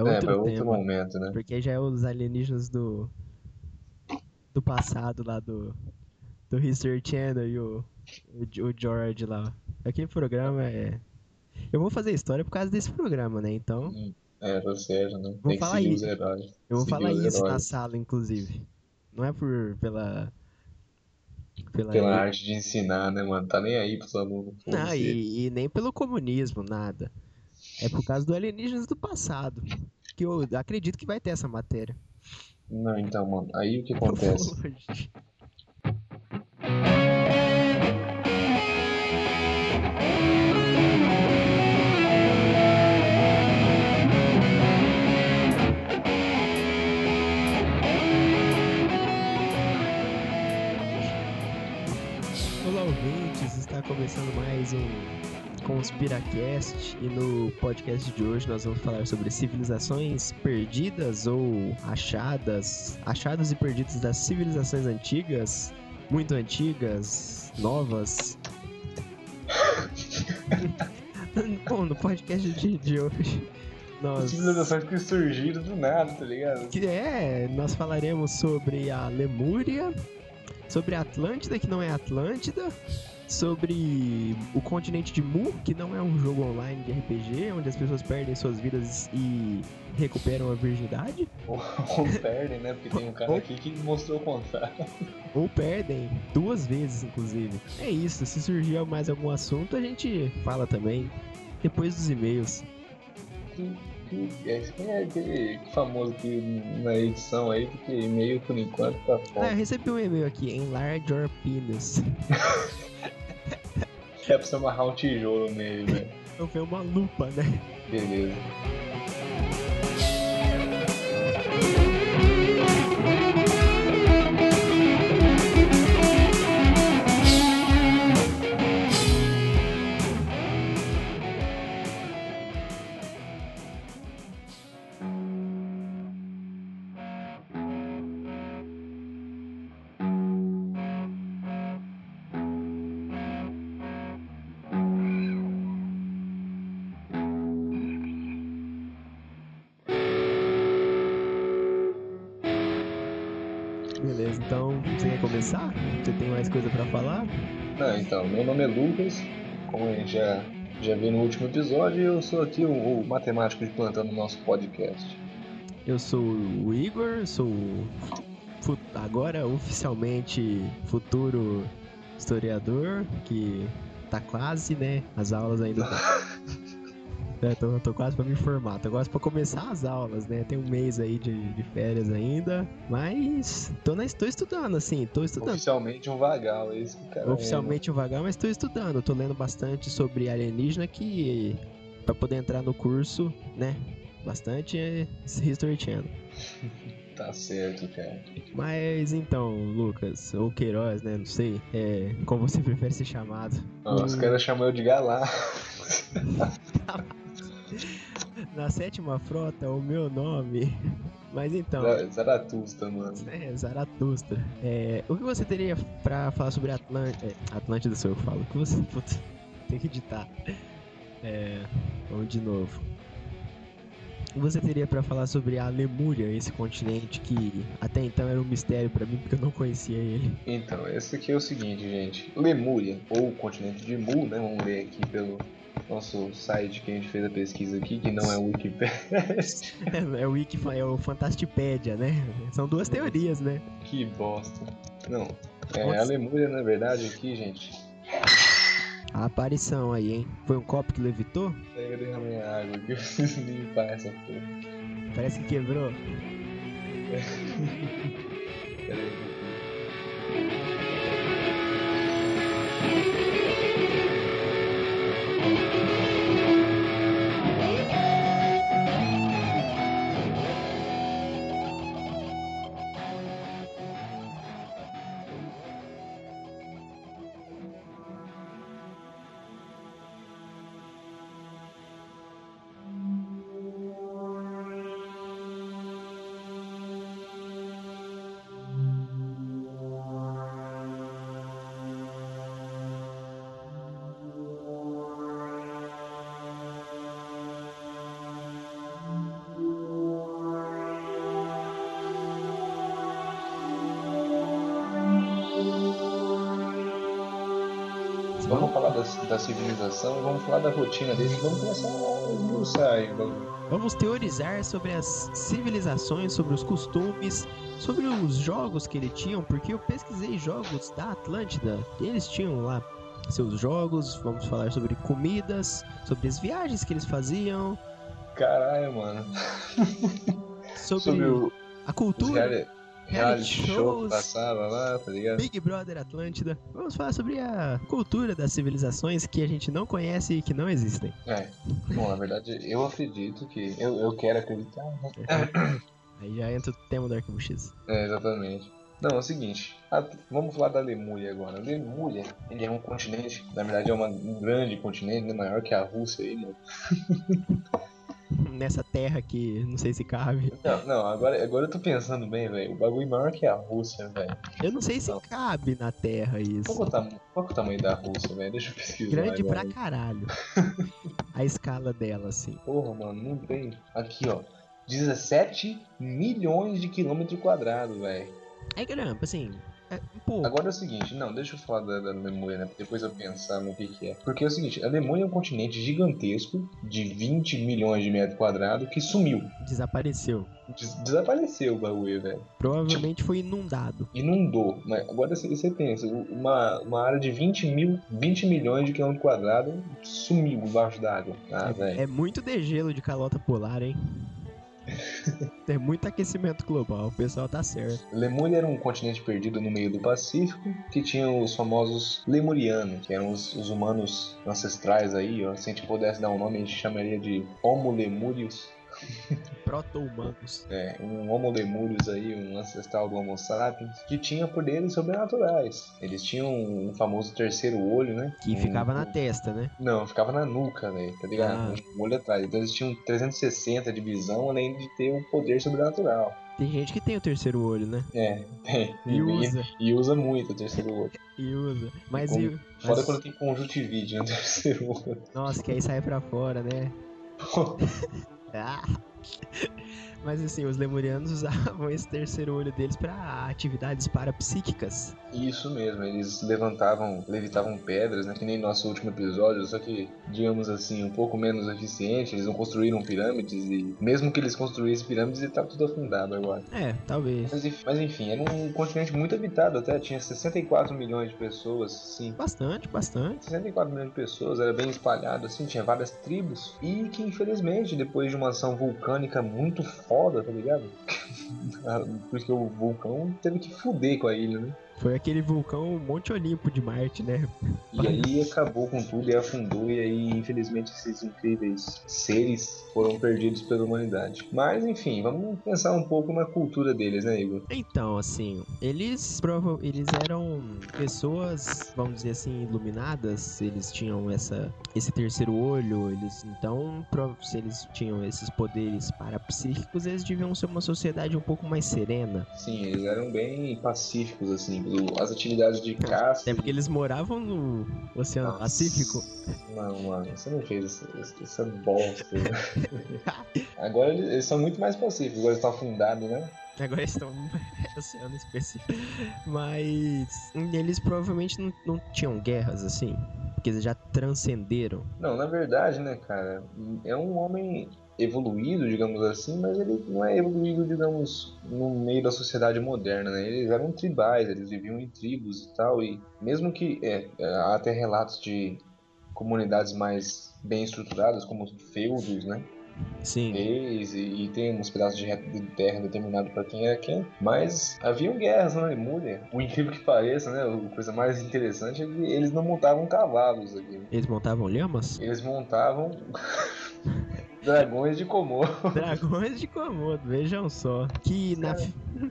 É outro, é, outro tema, momento, né? Porque já é os alienígenas do. do passado lá do. do History Channel e o. o, George lá. Aquele programa é. Eu vou fazer história por causa desse programa, né? Então. É, tá certo, né? Vou Tem que falar seguir isso. os heróis. Eu vou falar isso na heróis. sala, inclusive. Não é por. pela. Pela. Pela arte de ensinar, né, mano? Tá nem aí pros alunos. Não, e, e nem pelo comunismo, nada. É por causa do alienígenas do passado. Que eu acredito que vai ter essa matéria. Não, então, mano, aí o que acontece? Olá, ouvintes! Está começando mais um Conspiracast e no podcast de hoje nós vamos falar sobre civilizações perdidas ou achadas, achados e perdidos das civilizações antigas, muito antigas, novas. Bom, no podcast de, de hoje nós Civilizações que surgiram do nada, tá ligado? que é, nós falaremos sobre a Lemúria, sobre a Atlântida, que não é Atlântida, sobre o continente de Mu, que não é um jogo online de RPG, onde as pessoas perdem suas vidas e recuperam a virgindade, Ou, ou perdem, né? Porque tem um cara aqui que mostrou o contrário. ou perdem duas vezes, inclusive. É isso, se surgir mais algum assunto, a gente fala também, depois dos e-mails. Que, que, é, quem é aquele famoso que na edição aí, porque e-mail por enquanto tá Ah, eu recebi um e-mail aqui, enlarge your penis. É pra você amarrar um tijolo nele, né? Eu vi uma lupa, né? Beleza, nome é Lucas, como a gente já, já viu no último episódio, eu sou aqui o, o matemático de plantão do nosso podcast. Eu sou o Igor, sou agora oficialmente futuro historiador, que tá quase, né? As aulas ainda. É, tô, tô quase pra me formar, tô quase pra começar as aulas, né? Tem um mês aí de, de férias ainda, mas tô, na, tô estudando, assim, tô estudando. Oficialmente um vagal, é isso que o cara Oficialmente um vagal, mas tô estudando, tô lendo bastante sobre alienígena que pra poder entrar no curso, né? Bastante é History Channel. Tá certo, cara. Mas então, Lucas, ou Queiroz, né? Não sei. É, como você prefere ser chamado. Ó, Os Hum. caras chamam eu de galá. Na sétima frota, o meu nome. Mas então, Zaratusta, mano. é, Zaratustra. É, o que você teria pra falar sobre Atlântida? É, Atlântida sou eu que falo. O que você. Puta, tem que editar. É, vamos de novo. O que você teria pra falar sobre a Lemúria, esse continente que até então era um mistério pra mim porque eu não conhecia ele? Então, esse aqui é o seguinte, gente. Lemúria, ou continente de Mu, né? Vamos ler aqui pelo nosso site que a gente fez a pesquisa aqui, que não é o Wikipedia. É, o Wiki, é o Fantastipédia, né? São duas teorias, né? que bosta. Não, é Nossa. a Lemúria, na verdade, aqui, gente. A aparição aí, hein? Foi um copo que levitou? Aí eu derramei a água aqui, eu preciso limpar essa porra. Parece que quebrou. Peraí. Civilização, vamos falar da rotina deles, vamos começar a esmiuçar aí, vamos. Vamos teorizar sobre as civilizações, sobre os costumes, sobre os jogos que eles tinham, porque eu pesquisei jogos da Atlântida. Eles tinham lá seus jogos, vamos falar sobre comidas, sobre as viagens que eles faziam, Caralho, mano. sobre, Sobre o a cultura, reality, show shows. passava lá, tá ligado? Big Brother Atlântida. Vamos falar sobre a cultura das civilizações que a gente não conhece e que não existem. É. Bom, na verdade, eu acredito que. Eu, eu quero acreditar. né? Aí já entra o tema do Arquivo X. É, exatamente. Não, é o seguinte, a- vamos falar da Lemúria agora. A Lemúria, ele é um continente, na verdade é uma, um grande continente, né, maior que a Rússia aí, mano. Nessa terra que não sei se cabe. Não, não, agora, agora eu tô pensando bem, velho. O bagulho maior que a Rússia, velho. Eu não sei se Não. cabe na terra Qual, que é isso. o tam- qual é o tamanho da Rússia, velho? Deixa eu pesquisar. Grande pra agora. caralho. A escala dela, assim. Porra, mano, não tem. Aqui, ó. 17 milhões de quilômetros quadrados, velho. É grande, assim. É. Agora é o seguinte, não, deixa eu falar da, da Lemúria, né? Depois eu pensar no que, que é. Porque é o seguinte, a Lemúria é um continente gigantesco, de 20 milhões de metros quadrados, que sumiu. Desapareceu. Des- desapareceu o bagulho, velho. Provavelmente foi inundado. Inundou. Mas agora você, pensa, uma, uma área de 20 mil, 20 milhões de quilômetros quadrados sumiu embaixo d'água. Ah, velho. É muito degelo de calota polar, hein? Tem muito aquecimento global, o pessoal tá certo. Lemúria era um continente perdido no meio do Pacífico, que tinha os famosos Lemurianos, que eram os, os humanos ancestrais aí, ó. Se a gente pudesse dar um nome, a gente chamaria de Homo Lemurius. Proto-humanos. É, um Homo Lemurius aí, um ancestral do Homo sapiens, que tinha poderes sobrenaturais. Eles tinham um famoso terceiro olho, né? Que Um- ficava na testa, né? Não, ficava na nuca, velho, tá ligado? Ah. Um olho atrás. Então eles tinham 360 de visão, além de ter um poder sobrenatural. Tem gente que tem o terceiro olho, né? É, tem. E usa. e usa muito o terceiro olho. E usa. Mas Como- e. Foda mas- quando tem conjuntivite no terceiro olho. Nossa, que aí sai pra fora, né? Ah. Mas assim, os lemurianos usavam esse terceiro olho deles pra atividades parapsíquicas. Isso mesmo, eles levantavam, levitavam pedras, né? Que nem nosso último episódio, só que, digamos assim, um pouco menos eficiente. Eles não construíram pirâmides e, mesmo que eles construíssem pirâmides, ele tá tudo afundado agora. É, talvez. Mas, mas enfim, era um continente muito habitado até, tinha 64 milhões de pessoas, sim. Bastante, bastante. 64 milhões de pessoas, era bem espalhado, assim, tinha várias tribos. E que, infelizmente, depois de uma ação vulcânica muito foda, tá ligado? Porque o vulcão teve que fuder com a ilha, né? Foi aquele vulcão Monte Olimpo de Marte, né? E aí acabou com tudo e afundou, e aí, infelizmente, esses incríveis seres foram perdidos pela humanidade. Mas, enfim, vamos pensar um pouco na cultura deles, né, Igor? Então, assim, eles prova eles eram pessoas, vamos dizer assim, iluminadas, eles tinham essa esse terceiro olho, eles então, se eles tinham esses poderes parapsíquicos, eles deviam ser uma sociedade um pouco mais serena. Sim, eles eram bem pacíficos, assim, as atividades de caça. Até porque eles moravam no Oceano Nossa. Pacífico. Não, mano, você não fez essa, essa- essa bosta. agora eles, eles são muito mais pacíficos, agora eles estão afundados, né? Agora eles estão no oceano específico. Mas eles provavelmente não, não tinham guerras assim. Porque eles já transcenderam. Não, na verdade, né, cara, é um homem evoluído, digamos assim, mas ele não é evoluído, digamos, no meio da sociedade moderna, né? Eles eram tribais, eles viviam em tribos e tal, e mesmo que é, é, há até relatos de comunidades mais bem estruturadas, como os feudos, né? Sim. Reis, e, e tem uns pedaços de terra determinado para quem era quem, mas haviam guerras na Lemúria. O incrível que pareça, né? A coisa mais interessante é que eles não montavam cavalos aqui. Eles montavam lhamas? Eles montavam dragões de Komodo. Dragões de Komodo, vejam só. Que na.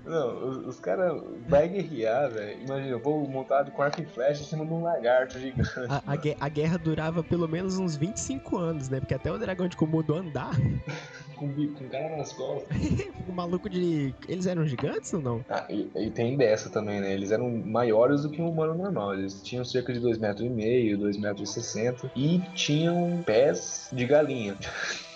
Não, os, os caras vai guerrear, velho. Imagina, eu vou montado com arco e flecha em cima de um lagarto gigante. A, a gue- a guerra durava pelo menos uns 25 anos, né? Porque até o dragão de Komodo andar, Com, com cara nas costas. o maluco de. Eles eram gigantes ou não? Ah, e, e tem dessa também, né? Eles eram maiores do que um humano normal. Eles tinham cerca de 2,5 metros, 2,60 metros e tinham pés de galinha.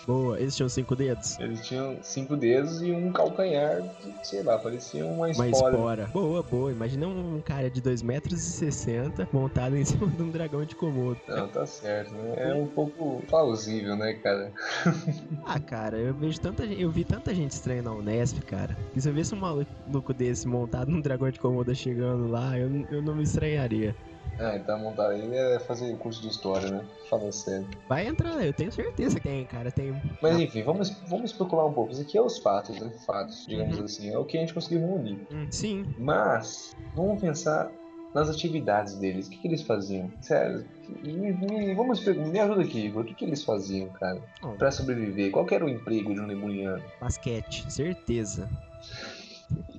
Boa, eles tinham cinco dedos? Eles tinham cinco dedos e um calcanhar, que, sei lá, parecia uma espora. Uma espora. Boa, boa. Imagina um cara de 2,60 metros e montado em cima de um dragão de Komodo. Não, tá certo, né? É um pouco plausível, né, cara? ah, cara, eu vejo tanta gente, eu vi tanta gente estranha na Unesp, cara. E se eu visse um maluco desse montado num dragão de Komodo chegando lá, eu, eu não me estranharia. Ah, então montar ele é fazer curso de história, né? Fala sério. Vai entrar, eu tenho certeza que tem, cara, tem. Mas enfim, vamos, vamos especular um pouco. Isso aqui é os fatos, né? Fatos, digamos uhum. assim. É o que a gente conseguiu reunir. Hum, sim. Mas, vamos pensar nas atividades deles. O que, que eles faziam? Sério, me, me, vamos me ajuda aqui, Igor. O que, que eles faziam, cara? Oh. Pra sobreviver? Qual era o emprego de um lemuriano? Basquete, certeza.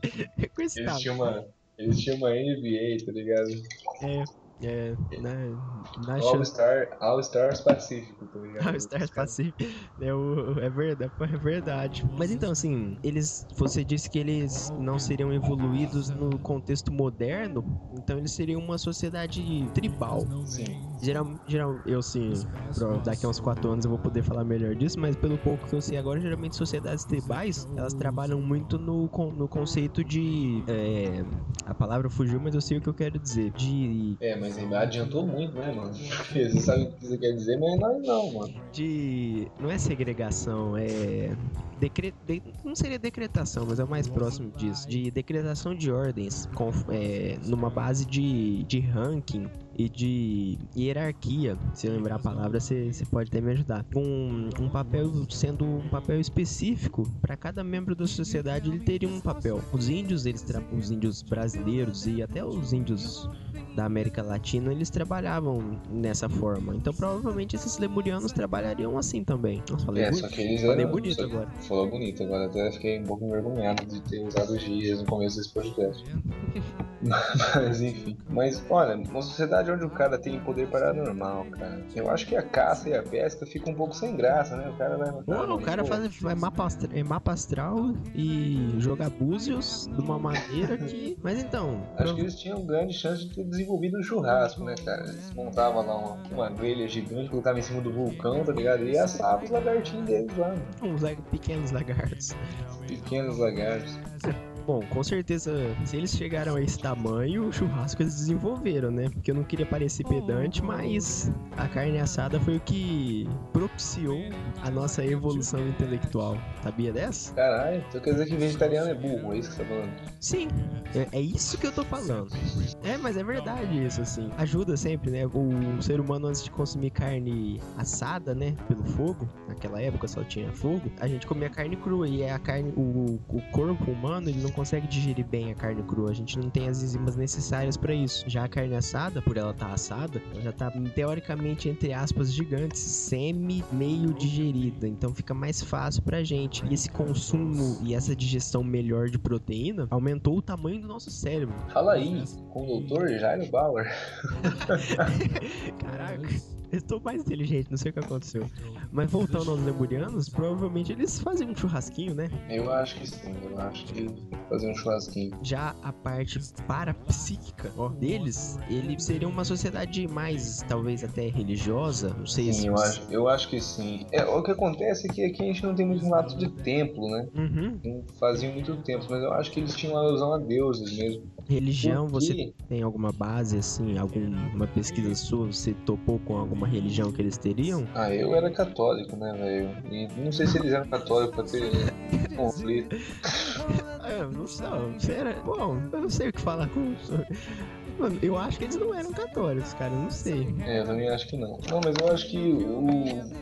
eles tinham uma. Eles tinham uma NBA, tá ligado? É. É, na, na All, Star, All Stars Pacífico, tá ligado? All Stars Pacífico. É, o, é, verdade, é verdade. Mas então, assim, eles. Você disse que eles não seriam evoluídos no contexto moderno, então eles seriam uma sociedade tribal. Sim. Geral, geral, eu sim, daqui a uns 4 anos eu vou poder falar melhor disso, mas pelo pouco que eu sei agora, geralmente sociedades tribais, elas trabalham muito no, no conceito de. É, a palavra fugiu, mas eu sei o que eu quero dizer. De. É, mas adiantou muito, né, mano? Você sabe o que você quer dizer, mas nós não, mano. De. Não é segregação, é. Decre... De... Não seria decretação, mas é o mais próximo disso. De decretação de ordens com... é... numa base de... de ranking e de hierarquia, se eu lembrar a palavra, você pode até me ajudar. Um, um papel sendo um papel específico para cada membro da sociedade, ele teria um papel. Os índios, eles os índios brasileiros e até os índios da América Latina, eles trabalhavam nessa forma. Então, provavelmente esses lemurianos trabalhariam assim também. Nossa, falei, é, bonito, só que eles falei eram, bonito agora. Falou bonito agora, até fiquei um pouco envergonhado de ter usado gias no começo desse podcast. Mas enfim. Mas olha, uma sociedade onde o cara tem poder paranormal, cara. Eu acho que a caça e a pesca ficam um pouco sem graça, né? O cara vai. Não, o cara faz vai mapa, astral, é mapa astral e jogar búzios de uma maneira que. Mas então. Acho que eles tinham grande chance de ter desenvolvido um churrasco, né, cara? Eles montavam lá uma, uma grelha gigante, colocavam em cima do vulcão, tá ligado? E assavam os lagartinhos deles lá. Uns pequenos lagartos. Pequenos lagartos. Bom, com certeza, se eles chegaram a esse tamanho, o churrasco eles desenvolveram, né? Porque eu não queria parecer pedante, mas a carne assada foi o que propiciou a nossa evolução intelectual. Sabia dessa? Caralho, então quer dizer que vegetariano é burro, é isso que você tá falando? Sim, é, é isso que eu tô falando. É, mas é verdade isso, assim. Ajuda sempre, né? O ser humano, antes de consumir carne assada, né? Pelo fogo, naquela época só tinha fogo, a gente comia carne crua e é a carne, o, o corpo humano, ele não consegue digerir bem a carne crua. A gente não tem as enzimas necessárias para isso. Já a carne assada, por ela estar tá assada, ela já tá teoricamente, entre aspas, gigantes, semi-meio digerida. Então fica mais fácil pra gente. E esse consumo e essa digestão melhor de proteína aumentou o tamanho do nosso cérebro. Fala aí, com o doutor Jairo Bauer. Caraca. Estou mais inteligente, não sei o que aconteceu. Mas voltando aos lemurianos, provavelmente eles faziam um churrasquinho, né? Eu acho que sim, eu acho que faziam um churrasquinho. Já a parte parapsíquica ó, deles, ele seria uma sociedade mais, talvez até religiosa, não sei sim, se... eu acho, eu acho que sim. É, o que acontece é que aqui a gente não tem muito relato de templo, né? Uhum. Não faziam muito tempo, mas eu acho que eles tinham alusão a deuses mesmo. Religião, você tem alguma base, assim, alguma pesquisa sua? Você topou com alguma religião que eles teriam? Ah, eu era católico, né, velho? E não sei se eles eram católicos pra ter conflito. eu não sei? Bom, eu não sei o que falar com Mano, eu acho que eles não eram católicos, cara, eu não sei. É, eu também acho que não. Não, mas eu acho que o...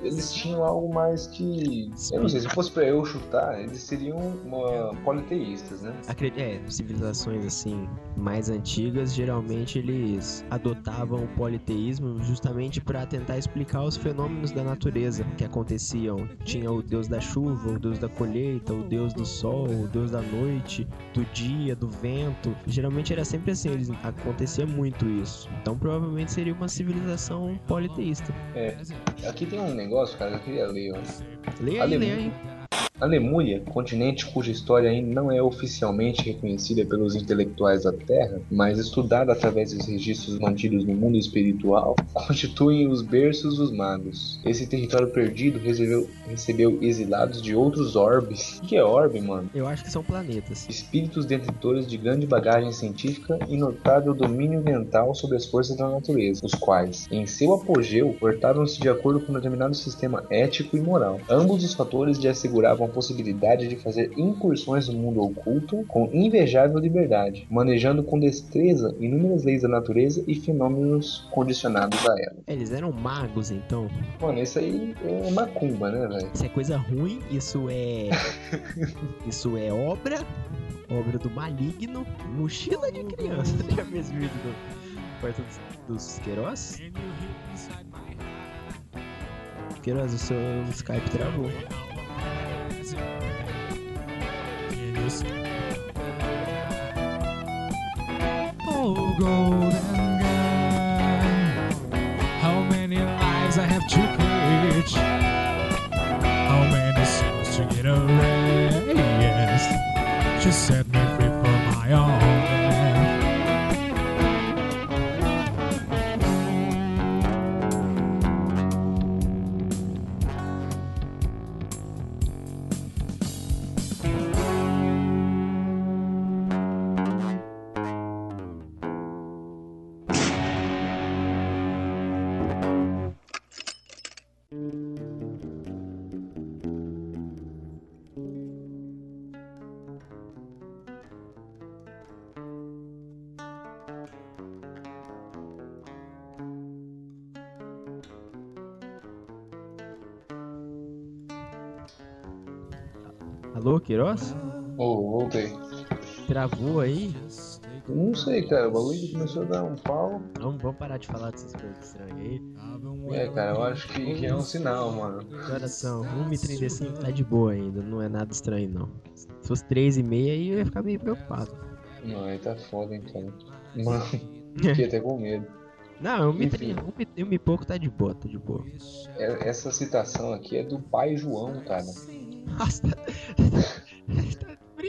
eles tinham algo mais que. Eu não sei, se fosse pra eu chutar, eles seriam uma... politeístas, né? Acred... É, civilizações assim, mais antigas, geralmente eles adotavam o politeísmo justamente para tentar explicar os fenômenos da natureza que aconteciam. Tinha o deus da chuva, o deus da colheita, o deus do sol, o deus da noite, do dia, do vento. Geralmente era sempre assim, eles aconteciam acontecia muito isso. Então provavelmente seria uma civilização politeísta. É. Aqui tem um negócio, cara, eu queria ler, ó. Leia aí, leia aí. A Lemúria, continente cuja história ainda não é oficialmente reconhecida pelos intelectuais da Terra, mas estudada através dos registros mantidos no mundo espiritual, constituem os berços dos magos. Esse território perdido recebeu, recebeu exilados de outros orbes. O que é orbe, mano? Eu acho que são planetas. Espíritos detentores de grande bagagem científica e notável domínio mental sobre as forças da natureza, os quais, em seu apogeu, portavam-se de acordo com um determinado sistema ético e moral. Ambos os fatores lhe asseguravam possibilidade de fazer incursões no mundo oculto com invejável liberdade, manejando com destreza inúmeras leis da natureza e fenômenos condicionados a ela. Eles eram magos, então. Mano, isso aí é macumba, né, velho? Isso é coisa ruim, isso é. isso é obra. Obra do maligno. Mochila de criança. Já fez vídeo do Porta dos, dos Queiroz? Queiroz, o seu Skype travou. Oh, golden Queiroz? Ô, voltei. Travou aí? Não sei, cara. O bagulho começou a dar um pau. Vamos, vamos parar de falar dessas coisas estranhas aí. É, cara, eu acho que, que é um sinal, mano. Coração, 1h35 tá de boa ainda, não é nada estranho não. Se fosse 3h30 aí eu ia ficar meio preocupado. Não, aí tá foda então. Mano, fiquei até com medo. Não, 1h30, Enfim. 1 e pouco tá de boa, tá de boa. É- Essa citação aqui é do pai João, cara. Nossa,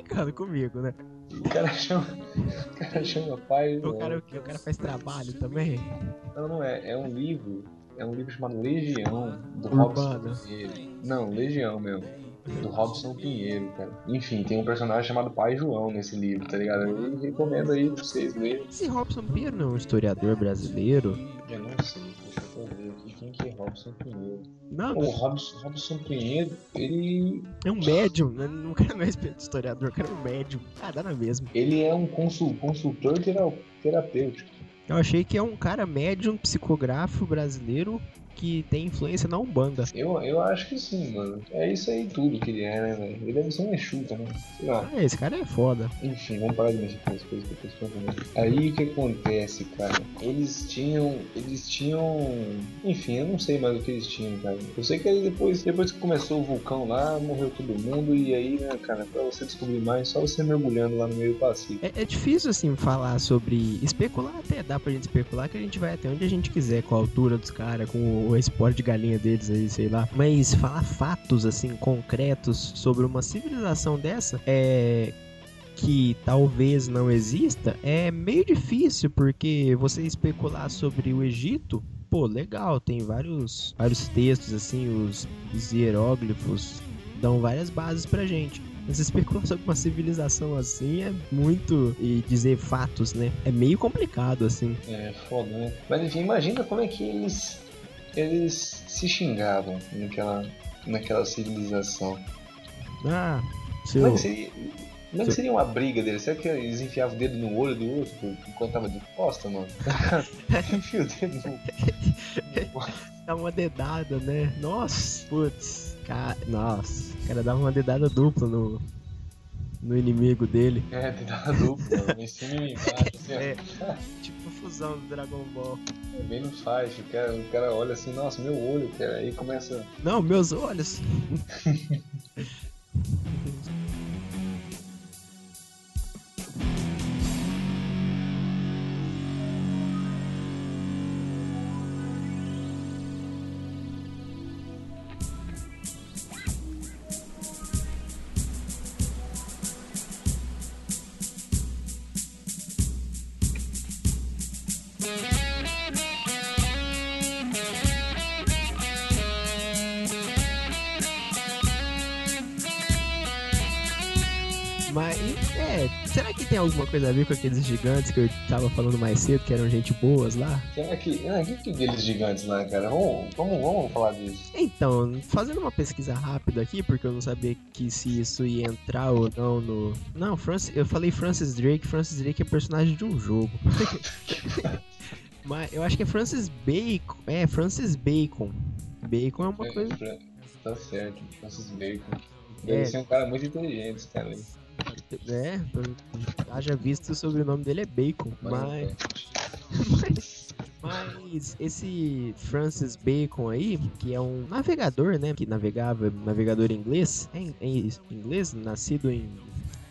brincando comigo, né? O cara chama, o cara chama pai O cara, o quê? o cara faz trabalho também? Não, não é. É um livro. É um livro chamado Legião, do Urbano. Robson Pinheiro. Não, Legião mesmo. Do Robson Pinheiro, cara. Enfim, tem um personagem chamado Pai João nesse livro, tá ligado? Eu recomendo aí pra vocês lerem. Esse Robson Pinheiro não é um historiador brasileiro? Eu não sei, Robson Pinheiro. Não, O Robson, Robson Pinheiro, ele, é um médium, né? Não é historiador, o cara é um médium. Ah, dá na mesma. ele é um consul, consultor tera- terapêutico. Eu achei que é um cara médium, psicógrafo brasileiro que tem influência na Umbanda. Eu, eu acho que sim, mano. É isso aí tudo que ele é, né, velho? Ele deve ser um Exu também. Sei lá. Ah, esse cara é foda. Enfim, vamos parar de mexer com as coisas que eu tô falando. Aí o que acontece, cara? Eles tinham. Eles tinham. Enfim, eu não sei mais o que eles tinham, cara. Eu sei que aí depois, depois que começou o vulcão lá, morreu todo mundo. E aí, né, cara, pra você descobrir mais, só você mergulhando lá no meio do Pacífico. É, é difícil, assim, falar sobre. Especular até dá pra gente especular que a gente vai até onde a gente quiser, com a altura dos caras, com o esporte de galinha deles aí, sei lá. Mas falar fatos, assim, concretos sobre uma civilização dessa é. Que talvez não exista, é meio difícil, porque você especular sobre o Egito, pô, legal, tem vários, vários textos, assim, os, os hieróglifos dão várias bases pra gente. Mas especular sobre uma civilização assim é muito. E dizer fatos, né? É meio complicado, assim. É foda, né? Mas enfim, imagina como é que eles. Eles se xingavam naquela, naquela civilização. Ah, Como é seu. que seria, como é que seria uma briga deles? Será que eles enfiavam o dedo no olho do outro enquanto tava de costa, mano? Enfia o dedo no. Dá uma dedada, né? Nossa, putz. Ca... Nossa, o cara dava uma dedada dupla no. No inimigo dele. É, duplo, mano. Em cima e embaixo, assim. É. Tipo fusão do Dragon Ball. É bem no faixa. O cara, o cara olha assim, nossa, meu olho, cara. Aí começa. Não, meus olhos. alguma coisa a ver com aqueles gigantes que eu tava falando mais cedo, que eram gente boas lá? Será que. Ah, que que aqueles gigantes lá, cara? Vamos, vamos, vamos falar disso. Então, fazendo uma pesquisa rápida aqui, porque eu não sabia que se isso ia entrar ou não no. Não, Francis, eu falei Francis Drake, Francis Drake é personagem de um jogo. Mas eu acho que é Francis Bacon. É, Francis Bacon. Bacon é uma É, coisa. Tá certo, Francis Bacon. É. Deve ser um cara muito inteligente, cara. É, haja visto o sobrenome dele é Bacon. Mas. Mas esse Francis Bacon aí, que é um navegador, né? Que navegava, navegador inglês, é em, em inglês, nascido em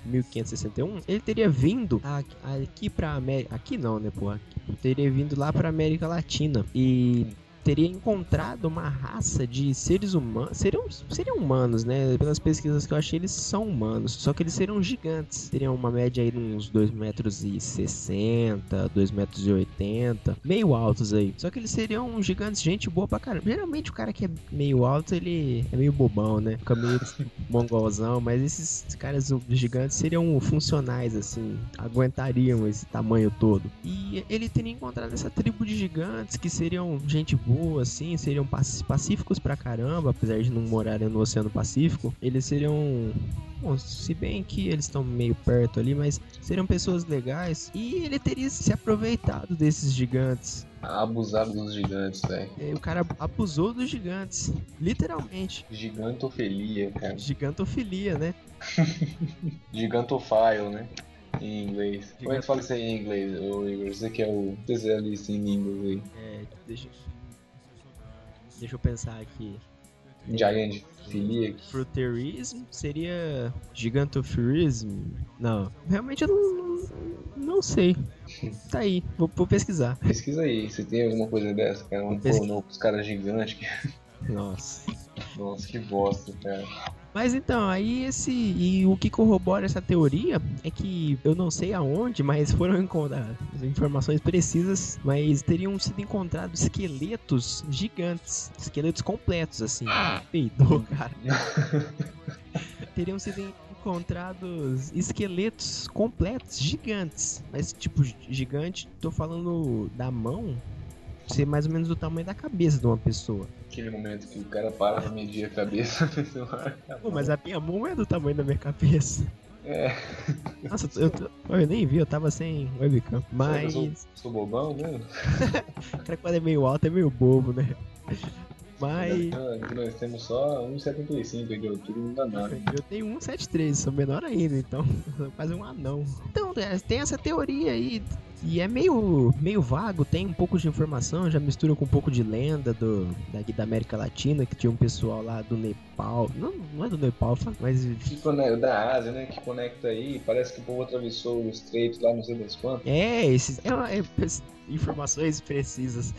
1561, ele teria vindo aqui pra América. Aqui não, né, porra? Teria vindo lá pra América Latina. E teria encontrado uma raça de seres humanos. Seriam, seriam humanos, né? Pelas pesquisas que eu achei, eles são humanos. Só que eles seriam gigantes. Teriam uma média aí de uns 2 metros e 60, 2 metros e 80. Meio altos aí. Só que eles seriam gigantes, gente boa pra caramba. Geralmente o cara que é meio alto, ele é meio bobão, né? Fica meio mongolzão. Mas esses caras gigantes seriam funcionais, assim. Aguentariam esse tamanho todo. E ele teria encontrado essa tribo de gigantes que seriam gente boa, assim, seriam pac- pacíficos pra caramba, apesar de não morarem no Oceano Pacífico, eles seriam. Bom, se bem que eles estão meio perto ali, mas seriam pessoas legais. E ele teria se aproveitado desses gigantes. Abusado dos gigantes, velho. E o cara abusou dos gigantes, literalmente. Gigantofilia, cara. Gigantofilia, né? Gigantofile, né? Em inglês. Como é que fala isso aí em inglês, ô Igor? Você que é o especialista em línguas aí. É, deixa, deixa eu pensar aqui. Giant filia. Fruterism seria gigantofurism? Não, realmente eu não, não sei. Tá aí, vou, vou pesquisar. Pesquisa aí, se tem alguma coisa dessa, cara. Um pornô com os caras gigantes. Nossa. Nossa, que bosta, cara. Mas então, aí esse. E o que corrobora essa teoria é que eu não sei aonde, mas foram encontradas informações precisas, mas teriam sido encontrados esqueletos gigantes. Esqueletos completos, assim. Peidou, cara. teriam sido encontrados esqueletos completos, gigantes. Mas, tipo, gigante, tô falando da mão, ser mais ou menos do tamanho da cabeça de uma pessoa. Aquele momento que o cara para pra medir a cabeça. Pô, mas a minha mão é do tamanho da minha cabeça. É. Nossa, eu, tô- eu nem vi, eu tava sem webcam. Mas, Eu sou, sou bobão, né? o cara quando é meio alto é meio bobo, né? Mas, nós temos só 1,75 de altura, não dá nada. eu tenho 173, sou menor ainda, então, quase um anão. Então, é, tem essa teoria aí, e é meio, meio vago, tem um pouco de informação, já mistura com um pouco de lenda do, daqui da América Latina, que tinha um pessoal lá do Nepal, não, não é do Nepal, mas Que conecta, da Ásia, né? Que conecta aí. Parece que o povo atravessou o estreito lá, não sei das quantas. é, esses, é, é, informações precisas,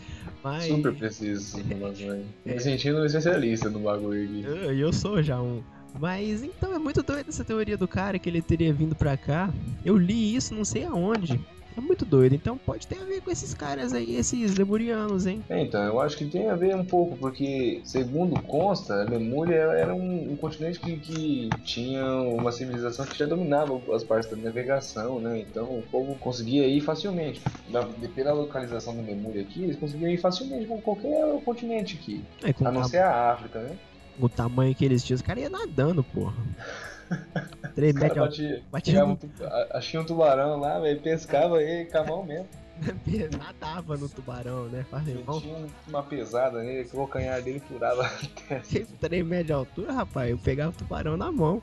mas... Super preciso essas informações. É. Me sentindo um especialista no bagulho aqui. Eu, eu sou já um. Mas então é muito doido essa teoria do cara que ele teria vindo pra cá. Eu li isso, não sei aonde. É muito doido. Então pode ter a ver com esses caras aí, esses lemurianos, hein? É, então, eu acho que tem a ver um pouco, porque, segundo consta, a Lemúria era um, um continente que, que tinha uma civilização que já dominava as partes da navegação, né? Então o povo conseguia ir facilmente. Da- de- pela localização da Lemúria aqui, eles conseguiam ir facilmente com qualquer continente aqui. É, A não ser a África, né? o tamanho que eles tinham, os caras iam nadando, porra. 3 Os caras metros batia no- um tu- a- achia um tubarão lá, velho, pescava ele com a mão mesmo. nadava no tubarão, né? Metia um- uma pesada nele, que o calcanhar dele furava. 3 metros de altura, rapaz. Eu pegava o tubarão na mão.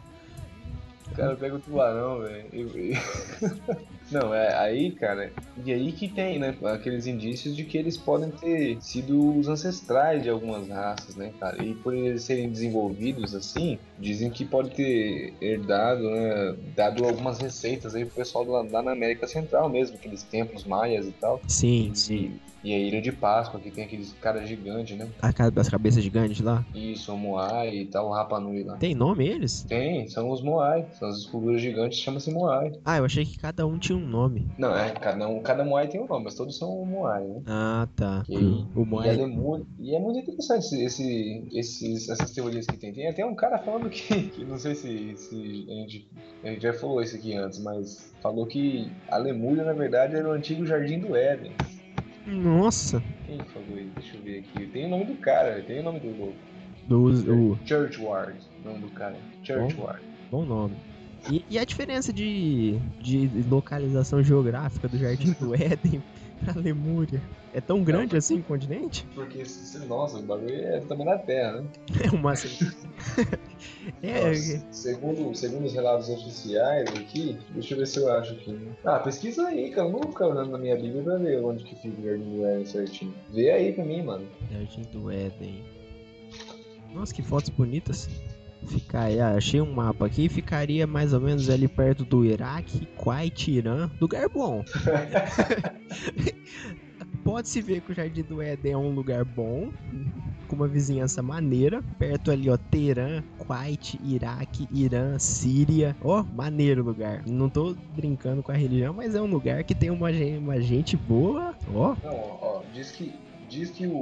O cara pega o tubarão, velho. e- Não, é aí, cara, e aí que tem, né? Aqueles indícios de que eles podem ter sido os ancestrais de algumas raças, né, cara? E por eles serem desenvolvidos assim, dizem que pode ter herdado, né? Dado algumas receitas aí pro pessoal lá, lá na América Central mesmo, aqueles templos maias e tal. Sim, sim. E a Ilha de Páscoa, que tem aqueles caras gigantes, né? A das cabeças gigantes lá. Isso, o Moai e tal, o Rapa Nui lá. Tem nome eles? Tem, são os Moai, são as esculturas gigantes chamam-se Moai. Ah, eu achei que cada um tinha um nome. Não, é, cada, um, cada Moai tem um nome, mas todos são Moai, né? Ah, tá. E, O e, Moai. é lemur- e é muito interessante esse, esse- esses, essas teorias que tem. Tem até um cara falando que, que não sei se, se a, gente, a gente já falou isso aqui antes, mas falou que a Lemúria, na verdade, era o antigo Jardim do Éden. Nossa. Quem falou isso? Deixa eu ver aqui. Tem o nome do cara, tem o nome do louco. Do, o, Churchward, o nome do cara. Churchward. bom nome. E, e a diferença de, de localização geográfica do Jardim do Éden pra Lemúria? É tão grande assim o continente? Porque, se- nossa, o bagulho é tamanho da Terra, né? É uma. é, Nossa, segundo, segundo os relatos oficiais aqui, deixa eu ver se eu acho aqui. né? Ah, pesquisa aí, cara. Eu não vou ficar olhando na minha Bíblia pra ver onde que fica o Jardim do Éden certinho. Vê aí pra mim, mano. Jardim do Éden. Nossa, que fotos bonitas. Ficar, ah, achei um mapa aqui, ficaria mais ou menos ali perto do Iraque, Kuwait, Irã, lugar bom. Pode-se ver que o Jardim do Éden é um lugar bom, com uma vizinhança maneira. Perto ali, ó, Teherã, Kuwait, Iraque, Irã, Síria. Ó, maneiro lugar. Não tô brincando com a religião, mas é um lugar que tem uma gente, uma gente boa. Ó, Não, ó, ó, diz que, diz que o,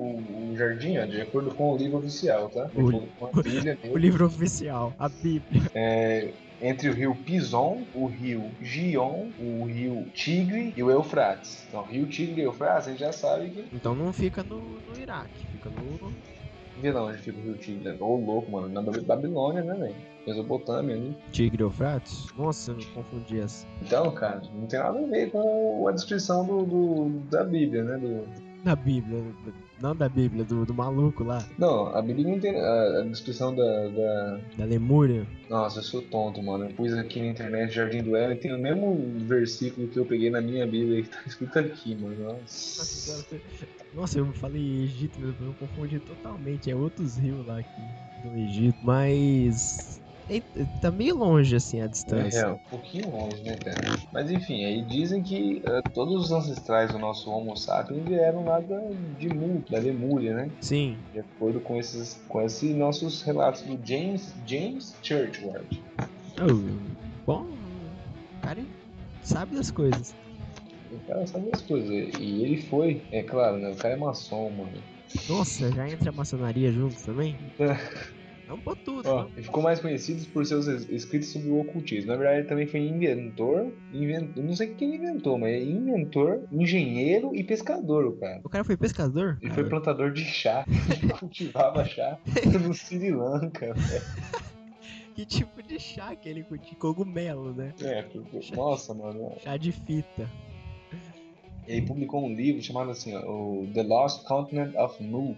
o jardim, ó, de acordo com o livro oficial, tá? De O- com a Bíblia o livro oficial, a Bíblia. é entre o rio Pison, o rio Gion, o rio Tigre e o Eufrates. Então, rio Tigre e Eufrates, a gente já sabe que. Então não fica no, no Iraque, fica no. Vê lá onde fica o rio Tigre. Ô, louco, mano. Na Babi- Babilônia, né, velho? Mesopotâmia, né? Tigre Eufrates? Nossa, eu confundi as. Então, cara, não tem nada a ver com a descrição do, do- da Bíblia, né? Do... Da Bíblia, não da Bíblia, do, do maluco lá, Não, a Bíblia não tem a, a descrição da, da- da Lemúria. Nossa, eu sou tonto, mano. Eu pus aqui na internet Jardim do Éden, tem o mesmo versículo que eu peguei na minha Bíblia que tá escrito aqui, mano. Nossa, Nossa. agora você- Nossa, eu falei Egito, mas eu confundi totalmente. É outros rios lá aqui do Egito, mas. É- tá meio longe assim a É, distância. é, um pouquinho longe, né, cara? Mas enfim, aí dizem que eh, todos os ancestrais do nosso Homo sapiens vieram lá da, de Mu, da Lemúria, né? Sim, De acordo com esses, com esses nossos relatos do James, James Churchward. Oh, bom, o cara sabe das coisas. O cara sabe as coisas. E ele foi, é claro, né? O cara é maçom, mano. Nossa, já entra a maçonaria junto também? Vamos tudo. Ó, ele ficou mais conhecido por seus es- escritos sobre o ocultismo. Na verdade, ele também foi inventor, invent... eu não sei o que ele inventou, mas é inventor, engenheiro e pescador, o cara. O cara foi pescador? Ele foi plantador de chá, ele cultivava chá no Sri Lanka. velho. Que tipo de chá que ele curte? Cogumelo, né? É, porque- nossa, mano. Chá de fita. Ele publicou um livro chamado assim, ó, The Lost Continent of Mu,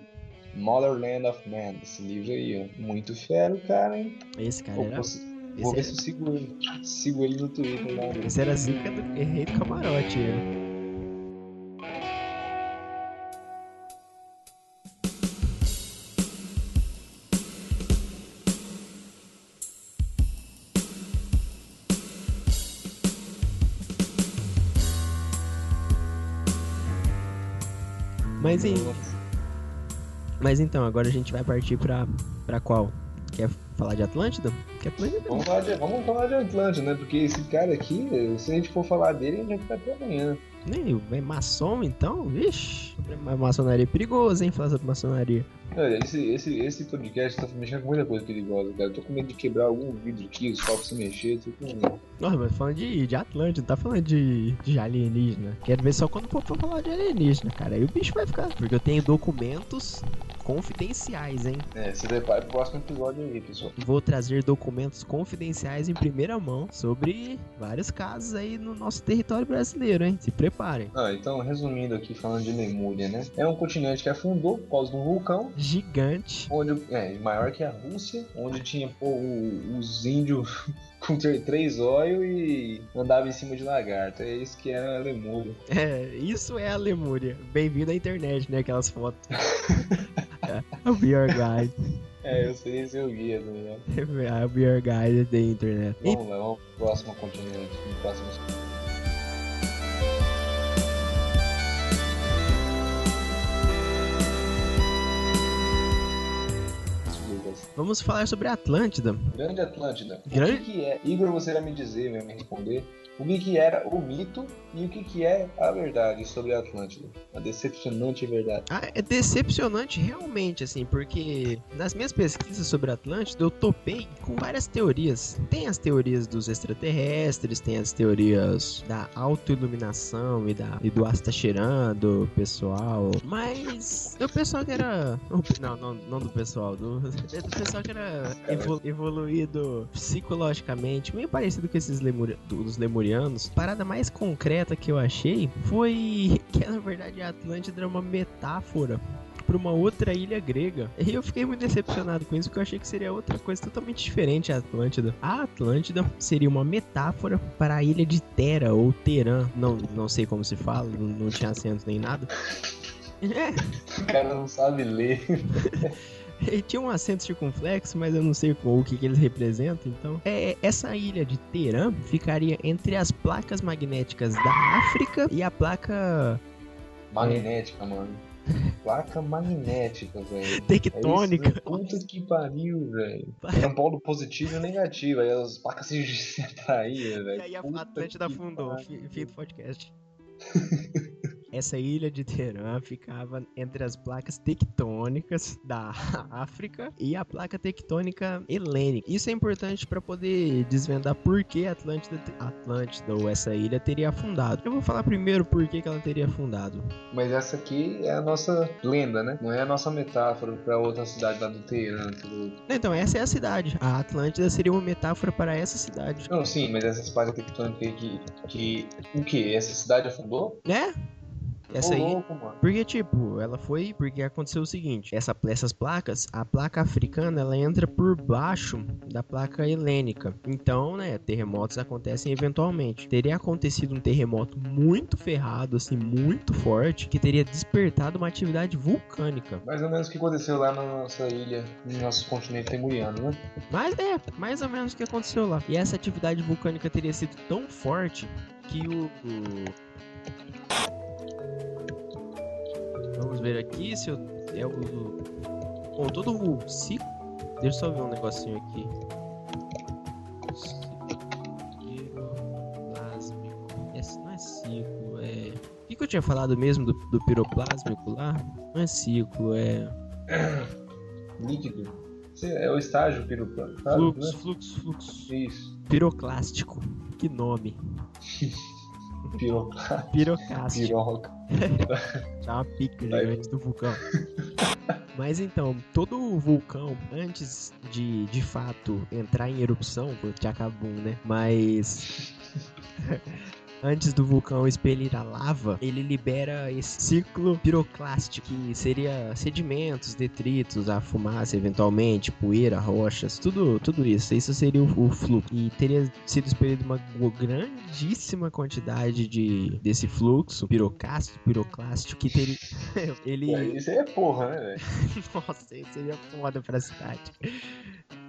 Motherland of Man. Esse livro aí, ó. Muito fero, cara, hein? Esse cara Vou, era. vou, vou Esse, ver se eu sigo ele. Sigo ele no Twitter né? esse era zica do rei do camarote. Ele. Mas, em, mas então, agora a gente vai partir pra, pra qual? Quer falar de Atlântida? Que Atlântida Vamos falar, de, vamos falar de Atlântida, né? Porque esse cara aqui, se a gente for falar dele, a gente vai ficar até amanhã. Nem, é maçom então? Vixe, ma- maçonaria é perigoso, hein? Falar sobre maçonaria. Olha, esse, esse, esse podcast tá mexendo com muita coisa perigosa, cara. Eu tô com medo de quebrar algum vidro aqui, os copos se mexer, tô com medo. Nossa, mas falando de, de Atlântida, não tá falando de, de alienígena. Quero ver só quando for falar de alienígena, cara. Aí o bicho vai ficar. Porque eu tenho documentos confidenciais, hein? É, se prepare pro próximo episódio aí, pessoal. Vou trazer documentos confidenciais em primeira mão sobre vários casos aí no nosso território brasileiro, hein? Se preparem. Ah, então, resumindo aqui, falando de Lemúria, né? É um continente que afundou por causa de um vulcão, Gigante. onde é maior que a Rússia, onde tinha pô, os índios com três olhos e andava em cima de lagarto. É isso que era a Lemúria. É, isso é a Lemúria. Bem-vindo à internet, né? Aquelas fotos. é, o Be Your Guide. É, eu é o guia, tá ligado? É o Be Your Guide da internet. Vamos lá, vamos pro próximo continente, próximo Vamos falar sobre a Atlântida. Grande Atlântida. Grande- O que, que é? Igor, você vai me dizer, vai me responder. O que, que era o mito e o que, que é a verdade sobre a Atlântida? A decepcionante verdade. Ah, é decepcionante realmente, assim, porque nas minhas pesquisas sobre a Atlântida eu topei com várias teorias. Tem as teorias dos extraterrestres, tem as teorias da autoiluminação e, da, e do ar tá cheirando, pessoal. Mas o pessoal que era. Não, não, não do pessoal, do pessoal que era evolu- evoluído psicologicamente, meio parecido com esses lemuri, dos lemurianos. Parada mais concreta que eu achei foi que na verdade a Atlântida era uma metáfora para uma outra ilha grega. E eu fiquei muito decepcionado com isso, porque eu achei que seria outra coisa totalmente diferente a Atlântida. A Atlântida seria uma metáfora para a ilha de Terra ou Terã, não, não sei como se fala, não, não tinha acento nem nada. É, O cara não sabe ler. ele tinha um acento circunflexo, mas eu não sei qual- o que, que eles representam. Então, é, essa ilha de Terã ficaria entre as placas magnéticas da África e a placa Magnética, mano. Placa magnética, velho. tectônica. É isso, puta que pariu, velho. Era um polo positivo e negativo. Aí as placas se se atraíam, E velho. aí a Atlântida afundou, fim do podcast. Essa ilha de Terã ficava entre as placas tectônicas da África e a placa tectônica helênica. Isso é importante para poder desvendar por que a Atlântida, Atlântida ou essa ilha teria afundado. Eu vou falar primeiro por que, que ela teria afundado. Mas essa aqui é a nossa lenda, né? Não é a nossa metáfora pra outra cidade lá do Teherã. tudo. Então, essa é a cidade. A Atlântida seria uma metáfora para essa cidade. Não, sim, mas essas placas tectônicas aí que, que. O que? Essa cidade afundou? Né? Essa aí louco. Porque, tipo, ela foi. Porque aconteceu o seguinte: essa, essas placas, a placa africana, ela entra por baixo da placa helênica. Então, né, terremotos acontecem eventualmente. Teria acontecido um terremoto muito ferrado, assim, muito forte, que teria despertado uma atividade vulcânica. Mais ou menos o que aconteceu lá na nossa ilha, no nosso continente temuriano, né? Mas é, mais ou menos o que aconteceu lá. E essa atividade vulcânica teria sido tão forte que o. o- Vamos ver aqui se eu. É o. Bom, todo o ciclo. Deixa eu só ver um negocinho aqui. Ciclo piroplásmico. Esse não é ciclo, é. O que, que eu tinha falado mesmo do, do piroplásmico lá? Não é ciclo, é. Líquido. É o estágio piroplano, sabe? Fluxo, né? fluxo, fluxo. Isso. Piroclástico. Que nome. Piroplano. Piroclástico. Piroca. Dá uma pica gigante do vulcão. Mas então, todo o vulcão, antes de de fato entrar em erupção, porque acabou, né? Mas. Antes do vulcão expelir a lava, ele libera esse ciclo piroclástico, que seria sedimentos, detritos, a fumaça eventualmente, poeira, rochas, tudo, tudo isso. Isso seria o, o fluxo. E teria sido expelido uma grandíssima quantidade de, desse fluxo piroclástico, piroclástico, que teria. ele. É, Isso aí é porra, né, velho? Nossa, isso seria foda pra cidade.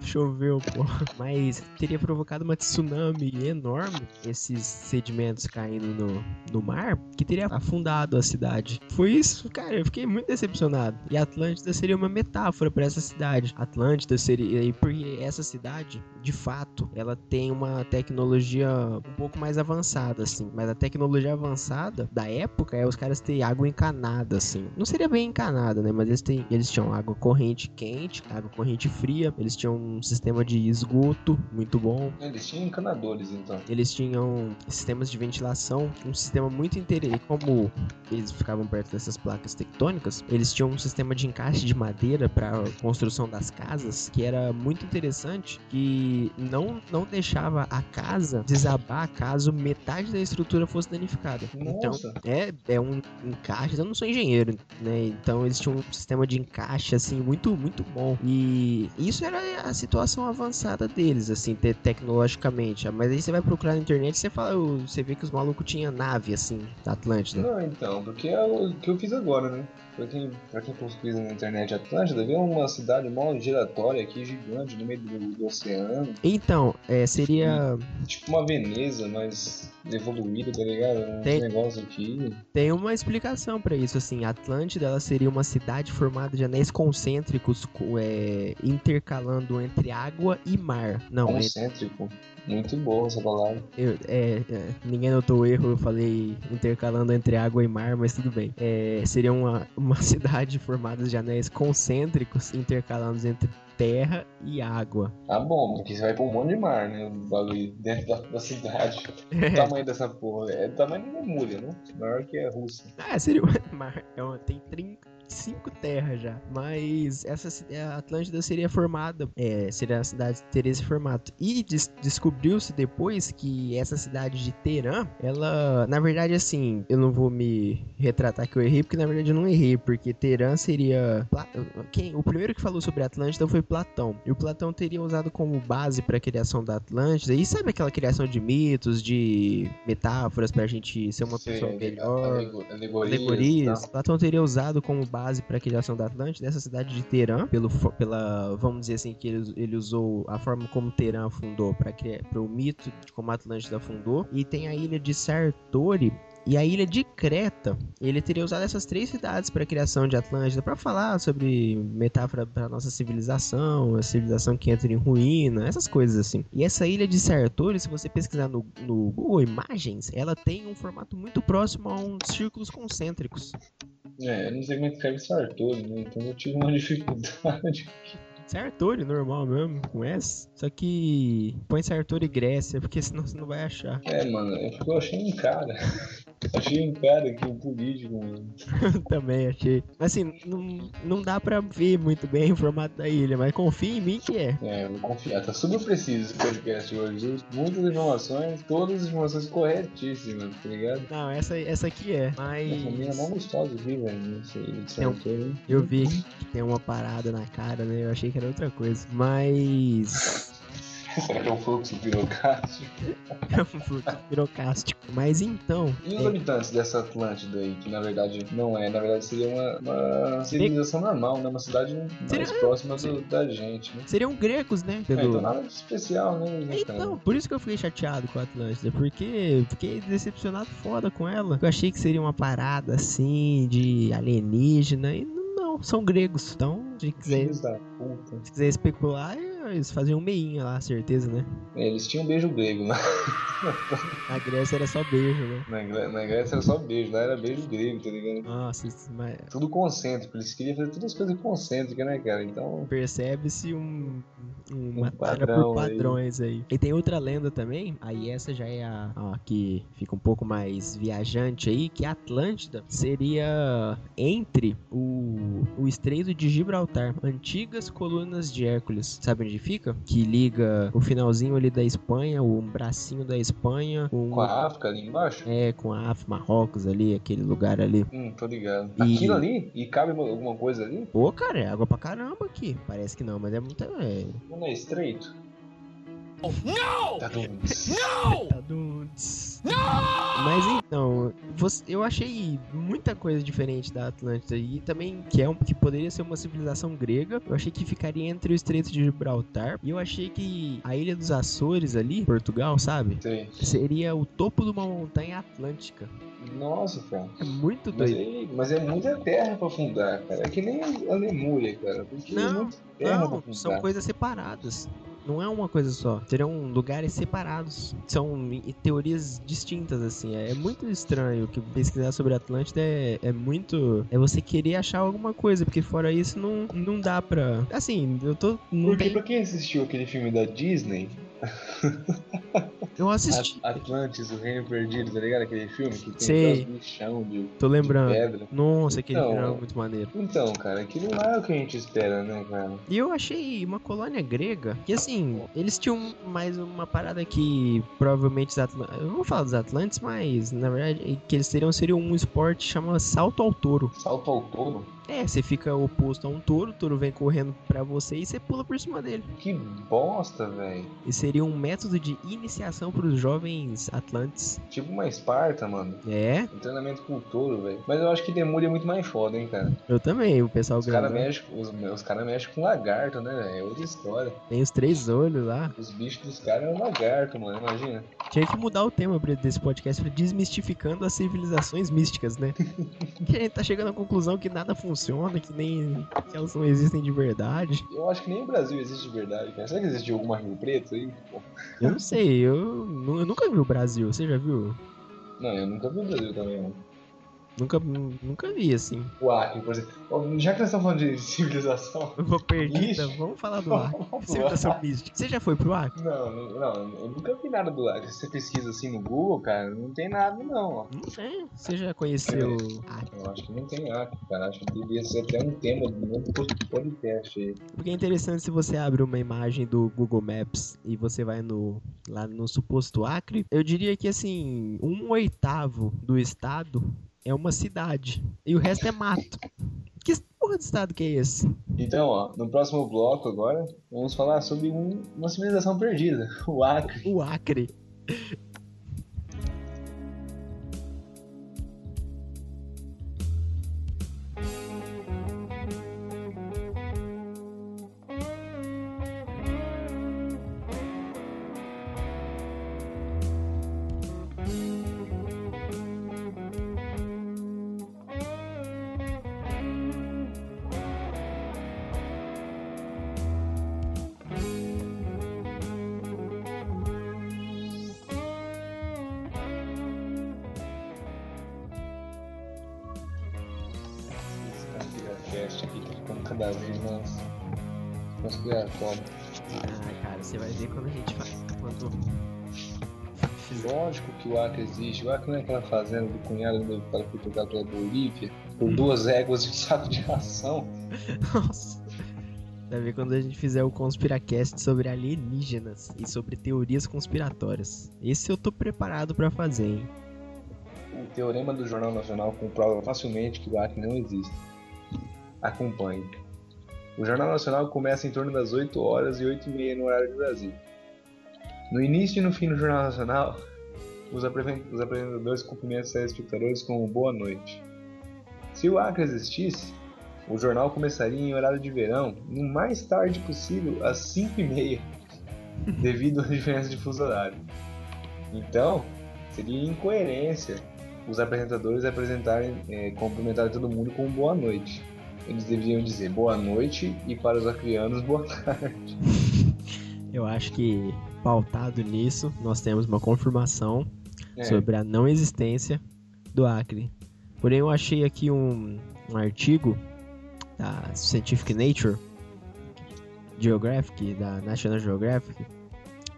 Choveu, pô. Mas teria provocado uma tsunami enorme, esses sedimentos caindo no, no mar, que teria afundado a cidade. Foi isso, cara, eu fiquei muito decepcionado. E Atlântida seria uma metáfora pra essa cidade. Atlântida seria. Porque essa cidade, de fato, ela tem uma tecnologia um pouco mais avançada, assim. Mas a tecnologia avançada da época é os caras terem água encanada, assim. Não seria bem encanada, né? Mas eles, têm, eles tinham água corrente quente, água corrente fria. Eles tinham um sistema de esgoto muito bom. Eles tinham encanadores, então. Eles tinham sistemas de ventilação, um sistema muito interessante. Como eles ficavam perto dessas placas tectônicas, eles tinham um sistema de encaixe de madeira para construção das casas que era muito interessante, que não, não deixava a casa desabar caso metade da estrutura fosse danificada. Então, Nossa. é, é um encaixe. Eu não sou engenheiro, né? Então eles tinham um sistema de encaixe assim muito, muito bom. E isso era a situação avançada deles, assim, te- tecnologicamente. Mas aí você vai procurar na internet e você fala, você vê que os malucos tinham nave, assim, da Atlântida. Não, então, porque é o que eu fiz agora, né? Pra quem, pra quem pesquisa na internet Atlântida, vê uma cidade mó giratória aqui, gigante, no meio do, do oceano. Então, é, seria. Tipo uma Veneza, mas evoluída, tá ligado? Um Tem- negócio aqui. Tem uma explicação pra isso, assim. Atlântida ela seria uma cidade formada de anéis concêntricos co- é, intercalando entre água e mar. Não, é, Concêntrico. Muito boa essa palavra. eu- é, é, ninguém notou o erro, eu falei intercalando entre água e mar, mas tudo bem. É, seria uma, uma cidade formada de anéis concêntricos intercalados entre terra e água. Ah, bom, porque você vai pra um monte de mar, né? O bagulho dentro da, da cidade. O tamanho dessa porra é do tamanho da Lemúria, né? Maior que a Rússia. Ah, seria uma, mar- é uma- tem 35 terras já. Mas essa a Atlântida seria formada, é, seria a cidade teria esse formato. E des- descobriu-se depois que essa cidade de Teherã, ela, na verdade, assim, eu não vou me retratar que eu errei, porque na verdade eu não errei, porque Teherã seria quem, o primeiro que falou sobre a Atlântida foi Platão. E o Platão teria usado como base para a criação da Atlântida. E sabe aquela criação de mitos, de metáforas pra gente ser uma Sei, pessoa melhor? alego- Alegorias. alegorias. Platão teria usado como base para a criação da Atlântida essa cidade de Teherã, pelo, pela, vamos dizer assim, que ele, ele usou a forma como Teherã fundou para o mito de como a Atlântida fundou. E tem a ilha de Sartori. E a ilha de Creta, ele teria usado essas três cidades para a criação de Atlântida, para falar sobre metáfora para nossa civilização, a civilização que entra em ruína, essas coisas assim. E essa ilha de Sartori, se você pesquisar no, no Google Imagens, ela tem um formato muito próximo a uns círculos concêntricos. É, eu não sei como é que escreve Sartori, né? Então eu tive uma dificuldade. Sartori, normal mesmo, com S. Só que põe Sartori Grécia, porque senão você não vai achar. É, mano, eu achei um cara. Achei um cara aqui, um político, mano. Também achei. Mas assim, não, não dá pra ver muito bem o formato da ilha, mas confia em mim que é. É, eu vou confiar. Tá super preciso esse podcast hoje. Muitas informações, todas as informações corretíssimas, tá ligado? Não, essa, essa aqui é. A família é mó Mas gostosa aqui, velho. Não sei, Sartori. eu vi que tem uma parada na cara, né? Eu achei que era outra coisa. Mas. Será que é um fluxo pirocástico? É um fluxo pirocástico. Mas então. E os é, habitantes dessa Atlântida aí, que na verdade não é, na verdade seria uma, uma civilização normal, né? Uma cidade mais Seria- próxima do- da gente, né? seriam gregos, né? É, então Pelo... nada de especial, né? Então, por isso que eu fiquei chateado com a Atlântida, porque fiquei decepcionado foda com ela. Eu achei que seria uma parada assim de alienígena e não, são gregos. Então, se quiser, se quiser especular, eles faziam meinha lá, certeza, né? É, Eles tinham beijo grego, né? Na Grécia era só beijo, né? Na, Gré- na Grécia era só beijo, lá era beijo grego, tá ligado? Nossa, mas Tudo concêntrico, eles queriam fazer todas as coisas concêntricas, né, cara? Então, percebe-se um, uma Um padrão por aí. padrões aí. E tem outra lenda também, aí essa já é a, a que fica um pouco mais viajante aí, que a Atlântida seria entre o, o Estreito de Gibraltar, antigas colunas de Hércules. Sabe onde fica? Que liga o finalzinho ali da Espanha, o bracinho da Espanha, com, com a África ali embaixo? é, com a África, Marrocos ali, aquele lugar ali. Hum, tô ligado. E- Aquilo ali? E cabe uma- alguma coisa ali? Pô, cara, é água pra caramba aqui. Parece que não, mas é muita. É, Não é estreito? No! Tá duns. No! Taduns. Mas então, você- eu achei muita coisa diferente da Atlântida e também que é um, que poderia ser uma civilização grega. Eu achei que ficaria entre o Estreito de Gibraltar e eu achei que a Ilha dos Açores ali, Portugal, sabe? Sei. Seria o topo de uma montanha atlântica. Nossa, cara. É muito Mas, doido. é, mas é muita terra pra fundar, cara. É que nem a Lemúria, cara. Porque é Não, muita terra pra Não, são coisas separadas. Não é uma coisa só. Seriam lugares separados. São teorias distintas, assim. É muito estranho que pesquisar sobre Atlântida é, é muito. É você querer achar alguma coisa, porque fora isso não, não dá pra. Assim, eu tô. Não Porque tem, pra quem assistiu aquele filme da Disney, eu assisti. At- Atlantis, o Reino Perdido, tá ligado? Aquele filme que tem Sei. aqueles bichão de, Tô de lembrando. pedra. Nossa, aquele Então, final é muito maneiro. Então, cara, aquilo não é o que a gente espera, né, cara? E eu achei uma colônia grega que, assim, eles tinham mais uma parada que provavelmente os Atlantes. Eu não vou falar dos Atlantes, mas na verdade que eles teriam seria um esporte chamado salto ao touro. Salto ao touro? É, você fica oposto a um touro, o touro vem correndo pra você e você pula por cima dele. Que bosta, velho. E seria um método de iniciação pros jovens atlantes. Tipo uma Esparta, mano. É, Um treinamento com o touro, velho. Mas eu acho que Demúria é muito mais foda, hein, cara. eu também, o pessoal Os caras grandão. mexem os, os cara mexem com lagarto, né, velho? É outra história. Tem os três olhos lá. Os bichos dos caras é um lagarto, mano. Imagina. Tinha que mudar o tema desse podcast pra desmistificando as civilizações místicas, né? que a gente tá chegando à conclusão que nada funciona, que nem que elas não existem de verdade. Eu acho que nem o Brasil existe de verdade, cara. Será que existe alguma Rio Preto aí? Eu não sei, eu, eu nunca vi o Brasil, você já viu? Não, eu nunca vi o Brasil também, mano. Nunca, nunca vi, assim. O Acre, por exemplo. Já que nós estamos falando de civilização. Eu vou perdida, vamos falar do Acre. Civilização mística. Você já foi pro Acre? Não, não, eu nunca vi nada do Acre. Se você pesquisa assim no Google, cara, não tem nada não, ó. Não sei. Você já conheceu Acre? Eu acho que não tem Acre, cara. Acho que devia ser até um tema do novo podcast aí. Porque é interessante se você abre uma imagem do Google Maps e você vai no lá no suposto Acre, eu diria que assim, um oitavo do estado é uma cidade e o resto é mato. Que porra de estado que é esse? Então, ó, no próximo bloco agora, vamos falar sobre um- uma civilização perdida, o Acre. O Acre. Acre não é aquela fazenda do cunhado do cara foi trocado pela Bolívia por duas éguas e um saco de ração. Nossa. Vai ver quando a gente fizer o Conspiracast sobre alienígenas e sobre teorias conspiratórias. Esse eu tô preparado pra fazer, hein? O teorema do Jornal Nacional comprova facilmente que o Acre não existe. Acompanhe. O Jornal Nacional começa em torno das 8 horas e 8 e meia no horário do Brasil. No início e no fim do Jornal Nacional, os apre- os apresentadores cumprimentam seus espectadores com boa noite. Se o Acre existisse, o jornal começaria em horário de verão, no mais tarde possível, às 5 e meia, devido à diferença de fuso horário. Então, seria incoerência os apresentadores apresentarem, é, cumprimentarem todo mundo com boa noite. Eles deveriam dizer boa noite e para os acrianos boa tarde. Eu acho que, pautado nisso, nós temos uma confirmação É, sobre a não existência do Acre. Porém, eu achei aqui um, um artigo da Scientific Nature Geographic, da National Geographic,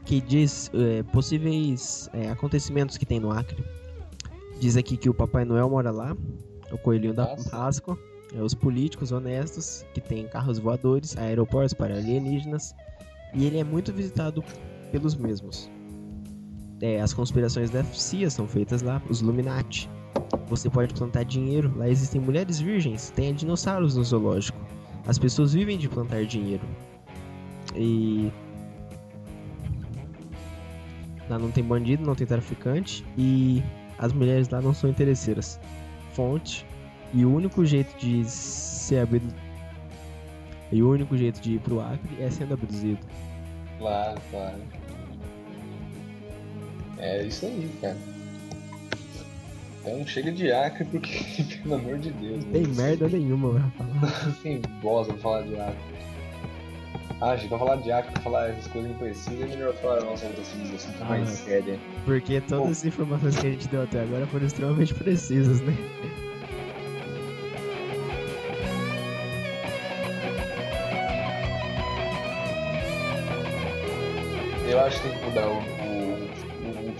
que diz é, possíveis é, acontecimentos que tem no Acre. Diz aqui que o Papai Noel mora lá, o Coelhinho da Nossa. Páscoa, é, os políticos honestos que têm carros voadores, aeroportos para alienígenas, e ele é muito visitado pelos mesmos. É, as conspirações da CIA são feitas lá, os Illuminati. Você pode plantar dinheiro, lá existem mulheres virgens, tem dinossauros no zoológico. As pessoas vivem de plantar dinheiro. E. Lá não tem bandido, não tem traficante. E as mulheres lá não são interesseiras. Fonte. E o único jeito de ser abduzido. E o único jeito de ir pro Acre é sendo abduzido. Claro, claro. É isso aí, cara. Então chega de Acre porque, pelo amor de Deus. Não tem né? merda nenhuma falar. Tem bosta pra falar de Acre. Ah, gente, pra falar de Acre, pra falar essas coisas imprecisas, é melhor falar a nossa outra civilização que é mais Ah. séria. Porque todas as informações que a gente deu até agora foram extremamente precisas, né? Eu acho que tem que mudar o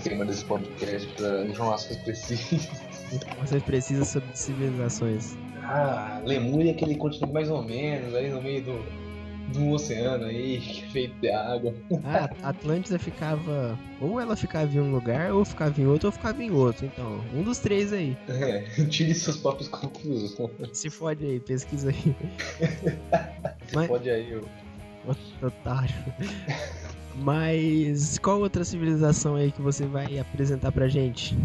tema desse podcast pra informações precisas. Informações precisas sobre civilizações. Ah, Lemúria é aquele continente mais ou menos, aí no meio do, do oceano aí, feito de água. Ah, A Atlântida ficava. Ou ela ficava em um lugar, ou ficava em outro, ou ficava em outro. Então, um dos três aí. É, tire suas próprias conclusões. Se fode aí, pesquisa aí. Mas- Pode aí, eu. Otário. Mas qual outra civilização aí que você vai apresentar pra gente?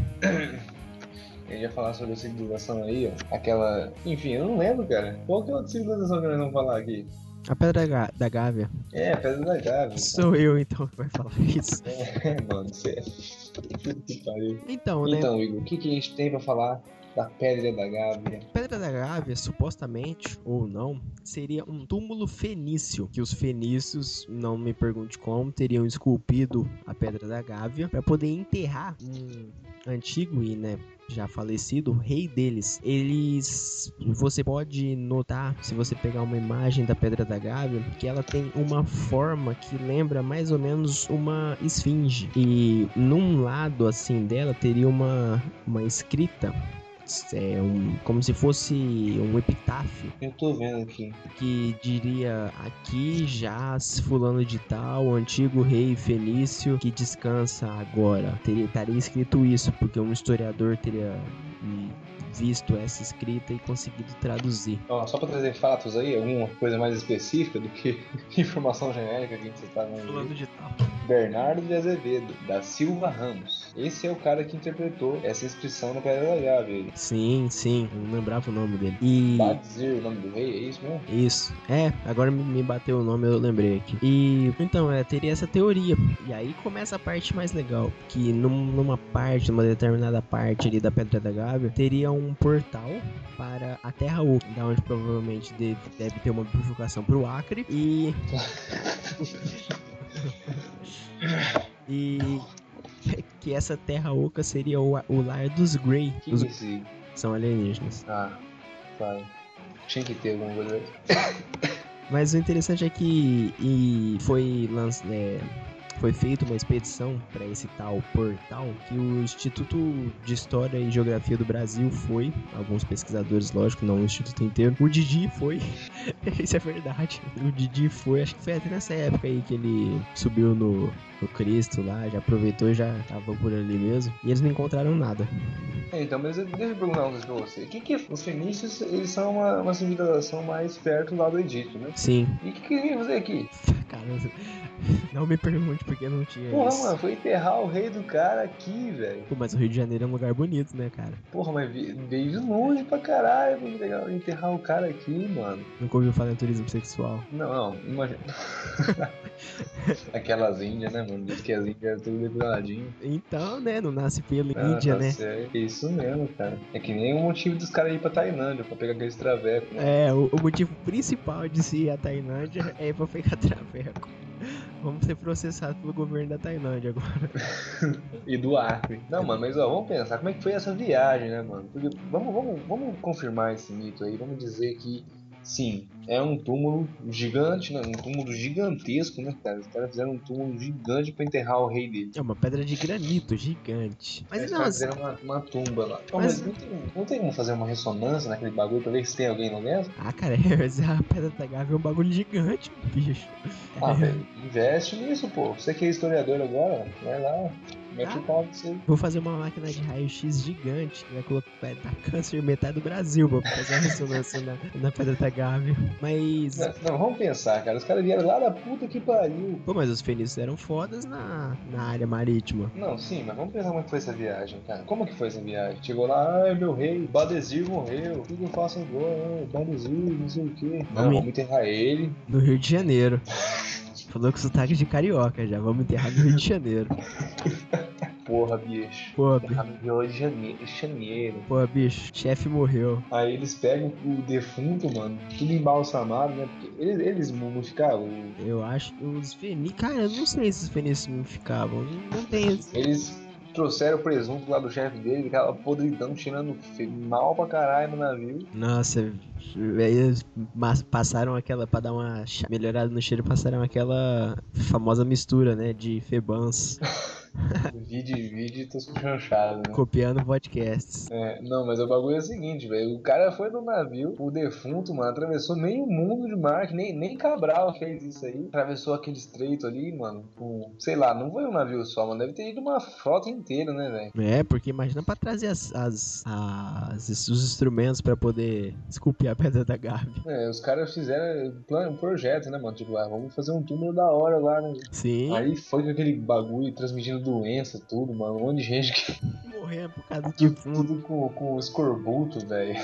Eu ia falar sobre a civilização aí, ó. Aquela. Enfim, eu não lembro, cara. Qual que é a outra civilização que nós vamos falar aqui? A Pedra Ga- da Gávea. É, Pedra da Gávea. Sou eu então que vai falar isso. É, mano, sério. Que pariu. Então, né? Então, Igor, o que, que a gente tem pra falar da Pedra da Gávea? Pedra da Gávea, supostamente, ou não, seria um túmulo fenício, que os fenícios, não me pergunte como, teriam esculpido a Pedra da Gávea para poder enterrar um antigo e, né, já falecido rei deles. Eles, você pode notar, se você pegar uma imagem da Pedra da Gávea, que ela tem uma forma que lembra mais ou menos uma esfinge. E num lado assim dela teria uma uma escrita é um, como se fosse um epitáfio Eu tô vendo aqui. que diria aqui jaz fulano de tal, antigo rei fenício que descansa agora. Teria, estaria escrito isso, porque um historiador teria visto essa escrita e conseguido traduzir. Ó, só pra trazer fatos aí, alguma coisa mais específica do que informação genérica que você tá vendo aí. de tal. Bernardo de Azevedo, da Silva Ramos. Esse é o cara que interpretou essa inscrição na Pedra da Gávea. Sim, sim, eu não lembrava o nome dele. E Badzir, o nome do rei, é isso mesmo? Isso. É, agora me- me bateu o nome, eu lembrei aqui. E então, é, teria essa teoria. E aí começa a parte mais legal, que num- numa parte, numa determinada parte ali da Pedra da Gávea, teria um portal para a Terra Oca, da onde provavelmente deve, deve ter uma bifurcação pro Acre e e que essa Terra Oca seria o, o lar dos Grey, Que os esse. são alienígenas. Ah. Tinha que ter coisa. Mas o interessante é que e foi lanç, é, foi feita uma expedição para esse tal portal que o Instituto de História e Geografia do Brasil foi, alguns pesquisadores, lógico, não o instituto inteiro. O Didi foi, isso é verdade. O Didi foi, acho que foi até nessa época aí que ele subiu no, no Cristo lá, já aproveitou e já tava por ali mesmo. E eles não encontraram nada. É, então, mas deixa eu perguntar uma coisa pra você. O que que os fenícios, eles são uma, uma civilização mais perto lá do Egito, né? Sim. E o que que eles iam fazer aqui? Cara, não me pergunte porque não tinha Porra, isso. mano, foi enterrar o rei do cara aqui, velho. Pô, mas o Rio de Janeiro é um lugar bonito, né, cara? Porra, mas veio de longe pra caralho entregar- enterrar o cara aqui, mano. Nunca ouviu falar em turismo sexual. Não, não, imagina. Aquelas índias, né, mano? Diz que as índias eram tudo depiladinho. Então, né, não nasce pelo Ah, Índia, tá né? É isso mesmo, cara. É que nem o motivo dos caras ir pra Tailândia, pra pegar aqueles travecos, né? É, o, o motivo principal de se ir à Tailândia é pra pegar traveco. Vamos ser processados pelo governo da Tailândia agora. E do Acre. Não, mano, mas ó, vamos pensar como é que foi essa viagem, né, mano? Porque vamos, vamos, vamos confirmar esse mito aí, vamos dizer que sim, é um túmulo gigante, né? Um túmulo gigantesco, né, cara? Os caras fizeram um túmulo gigante pra enterrar o rei dele. É uma pedra de granito gigante. Mas Eles não, fizeram uma, uma tumba lá. Pô, Mas- mas não tem, não tem como fazer uma ressonância naquele bagulho pra ver se tem alguém lá dentro? ah, cara, a pedra da Gávea é um bagulho gigante, bicho. Ah, É, velho, investe nisso, pô. Você que é historiador agora, vai lá, mete o pau pra você. Vou fazer uma máquina de raio-x gigante que vai colocar vai dar câncer em metade do Brasil pra fazer a ressonância na, na pedra Gávea. Mas. Não, não, vamos pensar, cara. Os caras vieram lá da puta que pariu. Pô, mas os fenícios eram fodas na, na área marítima. Não, sim, mas vamos pensar como é foi essa viagem, cara. Como que foi essa viagem? Chegou lá, ai meu rei, Badesir morreu. O que, eu faço agora? Badesir, não sei o quê. Não, Vamos- vamos enterrar ele. No Rio de Janeiro. Falou com sotaque de carioca já. Vamos enterrar no Rio de Janeiro. Porra, bicho. Pô, bi- Enterrar no Rio de Jane- Janeiro. pô, bicho, chefe morreu. Aí eles pegam o defunto, mano, tudo embalsamado, né? Porque eles, eles mumificavam. Eu acho que os fenícios. Cara, eu não sei se os fenícios ficavam. Não, não tem. esse- Eles trouxeram o presunto lá do chefe dele, aquela podridão, tirando fe- mal pra caralho no navio. Nossa, eles passaram aquela. Pra dar uma melhorada no cheiro, passaram aquela famosa mistura, né? De febans. Vídeo e vídeo, tô chanchado, né? Copiando podcasts. É, não, mas o bagulho é o seguinte, velho. O cara foi no navio, o defunto, mano, atravessou meio mundo de mar, que nem, nem Cabral fez isso aí. Atravessou aquele estreito ali, mano, com, sei lá, não foi um navio só, mano. Deve ter ido uma frota inteira, né, velho? É, porque imagina pra trazer as, as, as- os instrumentos pra poder esculpir a pedra da Gávea. É, os caras fizeram um projeto, né, mano? Tipo, ah, vamos fazer um túnel da hora lá, né? Sim. Aí foi com aquele bagulho transmitindo doença, tudo, mano. Um monte de gente que Morrendo por causa do defunto. tudo com, com escorbuto, velho.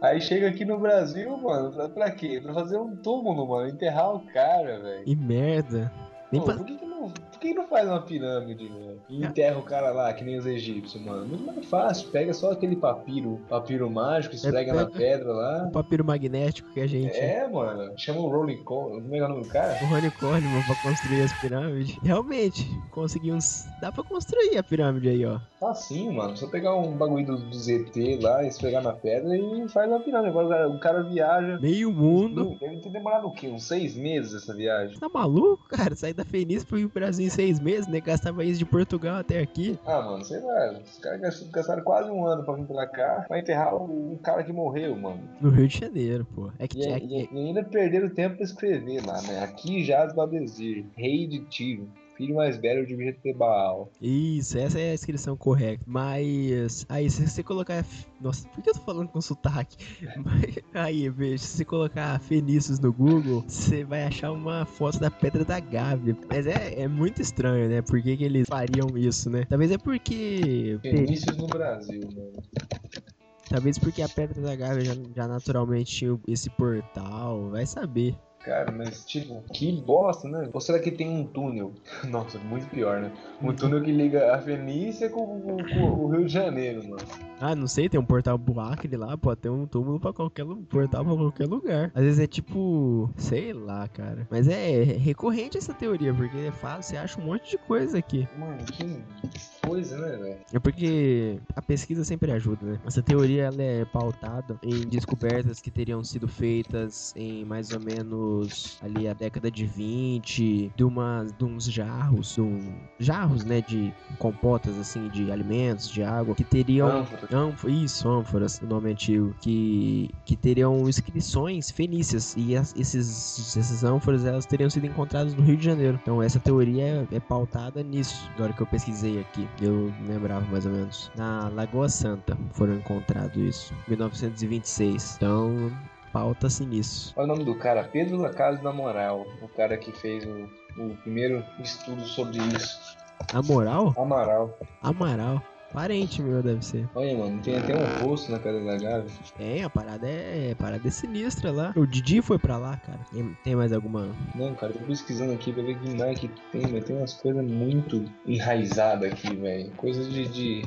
Aí chega aqui no Brasil, mano, pra, pra quê? Pra fazer um túmulo, mano, enterrar o cara, velho. E merda. Nem Pô, pra... por que, que não, por que não faz uma pirâmide, velho? E enterra o cara lá, que nem os egípcios, mano. Muito mais fácil, pega só aquele papiro, papiro mágico, esfrega na pega- pedra lá. o papiro magnético que a gente. É, mano. Chama o Rolling Cone. Como é que é o nome do cara? O Rony Coleman pra construir as pirâmides. Realmente, conseguimos. Dá pra construir a pirâmide aí, ó. Facinho, mano. Só pegar um bagulho do, do ZT lá, esfregar na pedra e faz uma pirâmide. Agora o cara, viaja. Meio mundo. Deve ter demorado o quê? Uns seis meses essa viagem? Tá maluco, cara? Sair da Fenícia pro Rio Brasil em seis meses, né? Gastava isso de Portugal até aqui. Ah, mano, sei lá. Os caras gastaram- quase um ano pra vir pra cá pra enterrar um, cara que morreu, mano. No Rio de Janeiro, pô. É que E, tinha. e- e ainda perderam tempo pra escrever lá, né? Aqui jaz Babezir, rei de Tiro, filho mais velho de ter Baal. Isso, essa é a inscrição correta. Mas. Aí, se você colocar. Nossa, por que eu tô falando com sotaque? Mas- Aí, veja, se você colocar Fenícios no Google, você vai achar uma foto da Pedra da Gávea. Mas é, é muito estranho, né? Por que, que eles fariam isso, né? Talvez é porque. Fenícios no Brasil, mano. Talvez porque a Pedra da Gávea já, já naturalmente tinha esse portal. Vai saber. Cara, mas tipo, que bosta, né? Ou será que tem um túnel? Nossa, muito pior, né? Um túnel que liga a Fenícia com, com- com o Rio de Janeiro, mano. Ah, não sei, tem um portal pro Acre lá, pode ter um túmulo pra qualquer portal pra qualquer lugar. Às vezes é tipo, sei lá, cara. Mas é recorrente essa teoria, porque é fácil, você acha um monte de coisa aqui. Mano, que coisa, né, velho? É porque a pesquisa sempre ajuda, né? Essa teoria ela é pautada em descobertas que teriam sido feitas em mais ou menos ali a década de 20, de, uma, de uns jarros, de um- jarros, né, de compotas assim, de alimentos, de água, que teriam Ânfora. Ânfora, isso, ânforas, o nome antigo, que, que teriam inscrições fenícias e as- esses, essas ânforas elas teriam sido encontradas no Rio de Janeiro. Então essa teoria é, é pautada nisso, na hora que eu pesquisei aqui, eu lembrava mais ou menos. Na Lagoa Santa foram encontrados isso, 1926. Então pauta-se nisso. Olha o nome do cara, Pedro Lacaso da Moral. O cara que fez o, o primeiro estudo sobre isso. A moral? Amaral. Amaral. Parente meu deve ser. Olha, mano, tem até um rosto na Pedra da Gávea. É, a parada é, a parada é sinistra lá. O Didi foi pra lá, cara. Tem, tem mais alguma Não, cara, tô pesquisando aqui pra ver que mais que tem, mas tem umas coisas muito enraizadas aqui, velho. Coisas de, de.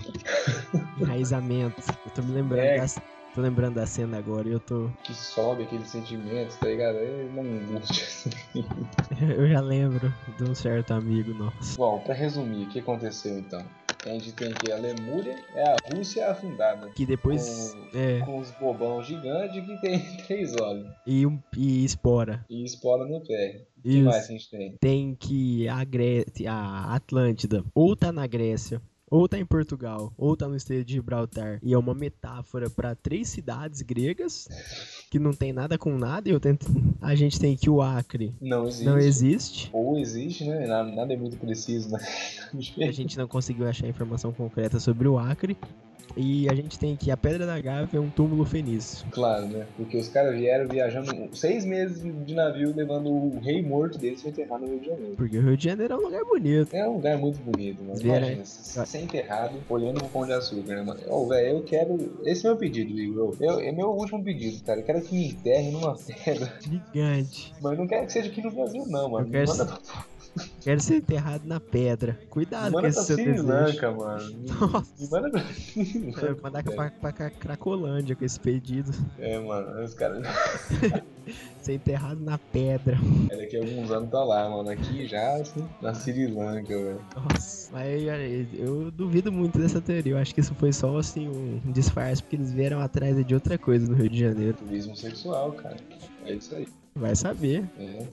enraizamento. Eu tô me lembrando É. da, tô lembrando da cena agora e eu tô. que sobe aqueles sentimentos, tá ligado? É uma angústia. assim. Eu já lembro de um certo amigo nosso. Bom, pra resumir, o que aconteceu então? A gente tem aqui a Lemúria, é a Rússia afundada. Que depois. É. Com os bobão gigantes que tem três olhos. E, um, e espora. E espora no pé. O que mais que a gente tem? Tem que a, Gré... a Atlântida ou tá na Grécia. Ou tá em Portugal, ou tá no estreito de Gibraltar. E é uma metáfora pra três cidades gregas que não tem nada com nada. E eu tento... a gente tem que o Acre Não existe. não existe. Ou existe, né? Nada, é muito preciso, né? A gente não conseguiu achar informação concreta sobre o Acre. E a gente tem que a Pedra da Gávea é um túmulo fenício. Claro, né? Porque os caras vieram viajando seis meses de navio levando o rei morto deles pra enterrar no Rio de Janeiro. Porque o Rio de Janeiro é um lugar bonito. É um lugar muito bonito, mano. Vieram- Imagina, s- ser enterrado olhando pro Pão de Açúcar, né, mano? Ô, velho, eu quero. Esse é meu pedido, Igor. Eu, é meu último pedido, cara. Eu quero que me enterre numa pedra. Gigante. Mas não quero que seja aqui no Brasil, não, mano. Eu quero Manda, Quero ser enterrado na pedra. Cuidado com esse seu Sri desejo. Lanka, mano. Nossa. Manda pra Sri Lanka. mandar velho. pra, pra, pra Cracolândia com esse pedido. É, mano. Os caras. Ser enterrado na pedra. Daqui a alguns anos tá lá, mano. Aqui já, assim, na Sri Lanka, velho. Nossa. Mas eu duvido muito dessa teoria. Eu acho que isso foi só assim um disfarce, porque eles vieram atrás de outra coisa no Rio de Janeiro. Turismo sexual, cara. É isso aí. Vai saber. É.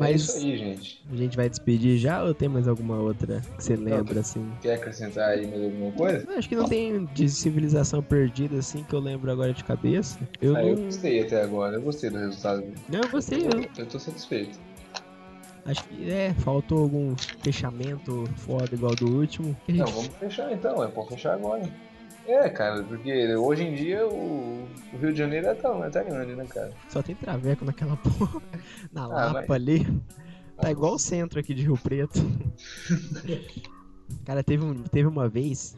É isso Mas aí, gente. a gente vai despedir já ou tem mais alguma outra que você lembra, assim? Quer acrescentar aí mais alguma coisa? Eu Acho que não tem de civilização perdida, assim, que eu lembro agora de cabeça. Eu Ah, eu não. gostei até agora. Eu gostei do resultado. Não, eu gostei. Eu Eu tô satisfeito. acho que é, faltou algum fechamento foda igual do último. Não, vamos fechar então. É pra fechar agora. É, cara, porque hoje em dia o, o Rio de Janeiro é tão, é tão grande, né, cara? Só tem traveco naquela porra. Na Ah, Lapa mas- ali. Tá igual o centro aqui de Rio Preto. Cara, teve, um, teve uma vez,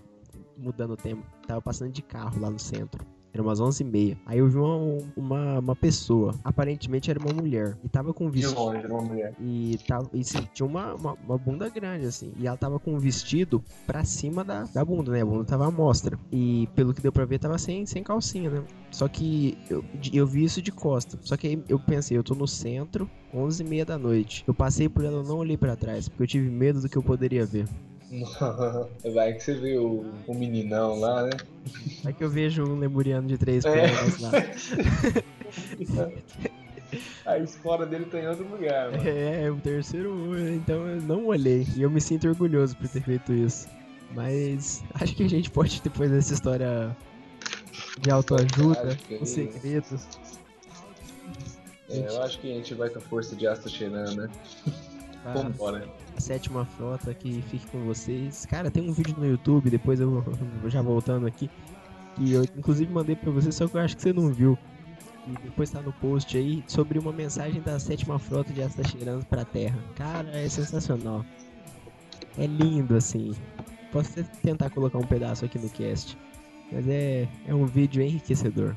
mudando o tempo, tava passando de carro lá no centro. Era umas 11h30. Aí eu vi uma, uma, uma pessoa, aparentemente era uma mulher, e tava com um De vestido. longe, era uma mulher. E, tava, e sim, tinha uma, uma, uma bunda grande, assim. E ela tava com um vestido pra cima da, da bunda, né? A bunda tava à mostra. E pelo que deu pra ver, tava sem, sem calcinha, né? Só que eu, eu vi isso de costa. Só que aí eu pensei, eu tô no centro, 11h30 da noite. Eu passei por ela, eu não olhei pra trás, porque eu tive medo do que eu poderia ver. Vai que você vê o, o meninão lá, né? Aí que eu vejo um lemuriano de três É. pernas lá. A escola dele tá em outro lugar, mano. É, o terceiro olho, então eu não olhei. E eu me sinto orgulhoso por ter feito isso. Mas acho que a gente pode, depois dessa história de autoajuda, com segredos. É, eu acho que a gente vai com a força de Asta cheirando, né? a, Vambora. Sétima frota que fique com vocês. Cara, tem um vídeo no YouTube, depois eu já voltando aqui. Que eu inclusive mandei pra você, só que eu acho que você não viu. E depois tá no post aí sobre uma mensagem da sétima frota de Asta cheirando pra Terra. Cara, é sensacional. É lindo assim. Posso tentar colocar um pedaço aqui no cast. Mas é, é um vídeo enriquecedor.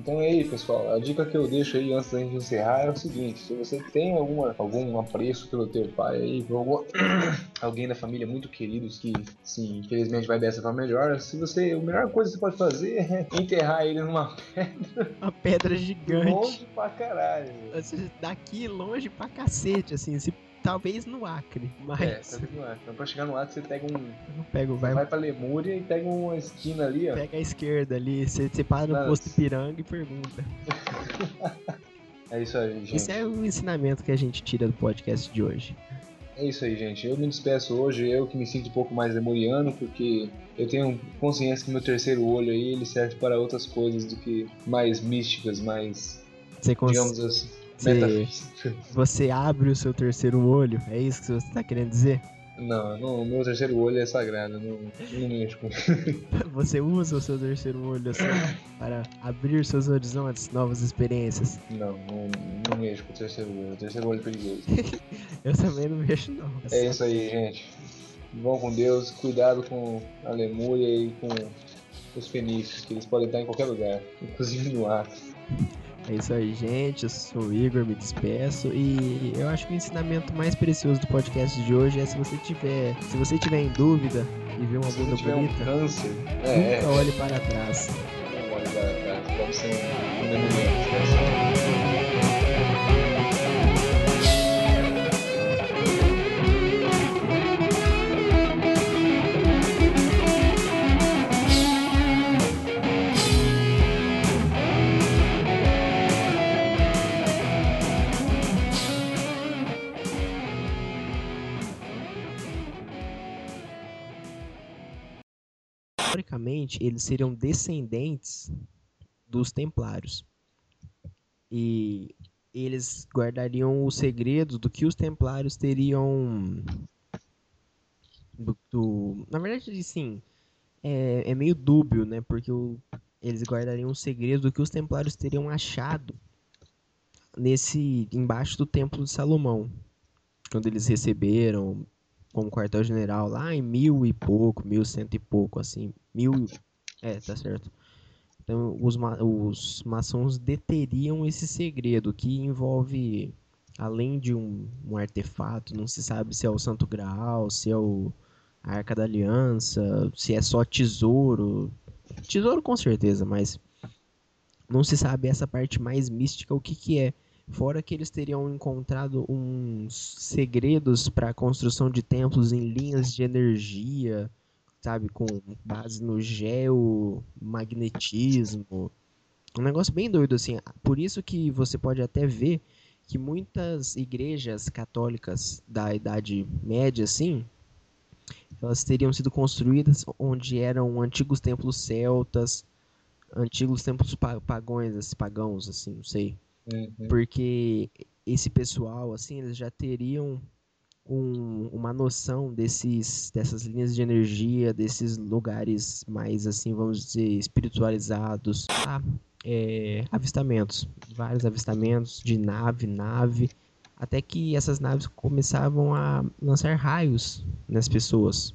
Então é aí, pessoal. A dica que eu deixo aí antes da gente encerrar é o seguinte: se você tem alguma, algum apreço pelo teu pai aí, por algum, alguém da família muito queridos que, sim, infelizmente vai dessa pra melhor, se você, a melhor coisa que você pode fazer é enterrar ele numa Uma pedra gigante. longe pra caralho. Daqui longe pra cacete, assim. Se, talvez no Acre. É, Mas tá vendo lá? Então pra chegar no lado você pega um. eu pego, vai, Vai pra Lemúria e pega uma esquina ali, ó. pega a esquerda ali. Você, você para no Nossa. posto Ipiranga e pergunta. É isso aí, gente. Esse é o ensinamento que a gente tira do podcast de hoje. É isso aí, gente. Eu me despeço hoje, eu que me sinto um pouco mais lemuriano, porque eu tenho consciência que meu terceiro olho aí ele serve para outras coisas do que mais místicas, mais, Você, cons- digamos assim, Você- metafísicas. você abre o seu terceiro olho, é isso que você tá querendo dizer? Não, não, meu terceiro olho é sagrado, não, mexo com Você usa o seu terceiro olho assim para abrir seus horizontes, novas experiências. Não, não, não mexo com o terceiro olho, o terceiro olho é perigoso. Eu também não mexo não. É isso aí, gente. Vão com Deus, cuidado com a lemúria e com os fenícios, que eles podem estar em qualquer lugar, inclusive no ar. É isso aí, gente. Eu sou o Igor, me despeço. E eu acho que o ensinamento mais precioso do podcast de hoje é se você tiver, se você tiver em dúvida e ver uma Se bunda tiver um bonita, câncer, é, é, nunca olhe para trás. não olhe para trás, pode ser Eles seriam descendentes dos templários. E eles guardariam o segredo do que os templários teriam. Do, do- na verdade, sim. É, é meio dúbio, né? Porque o- eles guardariam o segredo do que os templários teriam achado nesse. embaixo do Templo de Salomão. Quando eles receberam como quartel-general lá em mil e pouco, mil cento e pouco, assim. Mil. É, tá certo. Então, os, ma- os maçons deteriam esse segredo que envolve, além de um, um artefato, não se sabe se é o Santo Graal, se é o a Arca da Aliança, se é só tesouro. Tesouro com certeza, mas não se sabe essa parte mais mística, o que que é. Fora que eles teriam encontrado uns segredos para a construção de templos em linhas de energia, sabe, com base no geomagnetismo. Um negócio bem doido assim. Por isso que você pode até ver que muitas igrejas católicas da Idade Média, assim, elas teriam sido construídas onde eram antigos templos celtas, antigos templos pagões, assim, pagãos, assim, não sei. Uhum. Porque esse pessoal, assim, eles já teriam um, uma noção desses, dessas linhas de energia, desses lugares mais, assim, vamos dizer, espiritualizados. Ah, é, avistamentos, vários avistamentos de nave, nave, até que essas naves começavam a lançar raios nas pessoas.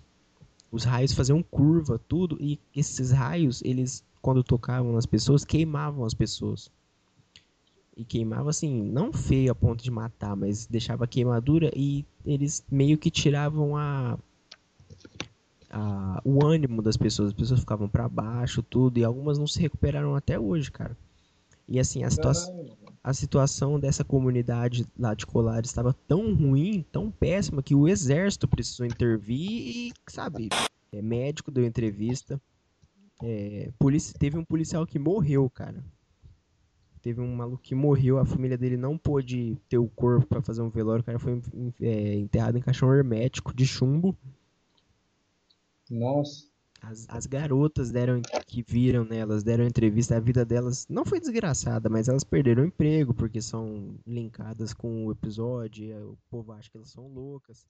Os raios faziam curva, tudo, e esses raios, eles, quando tocavam nas pessoas, queimavam as pessoas. E queimava assim, não feio a ponto de matar, mas deixava queimadura e eles meio que tiravam a, a o ânimo das pessoas. As pessoas ficavam para baixo, tudo, e algumas não se recuperaram até hoje, cara. E assim, a, situa a situação dessa comunidade lá de Colares estava tão ruim, tão péssima, que o exército precisou intervir e, sabe, é, médico deu entrevista. É, polícia, teve um policial que morreu, cara. Teve um maluco que morreu, a família dele não pôde ter o corpo para fazer um velório, o cara foi é, enterrado em caixão hermético de chumbo. Nossa. As, as garotas deram que viram nelas, deram entrevista, a vida delas não foi desgraçada, mas elas perderam o emprego porque são linkadas com o episódio, o povo acha que elas são loucas?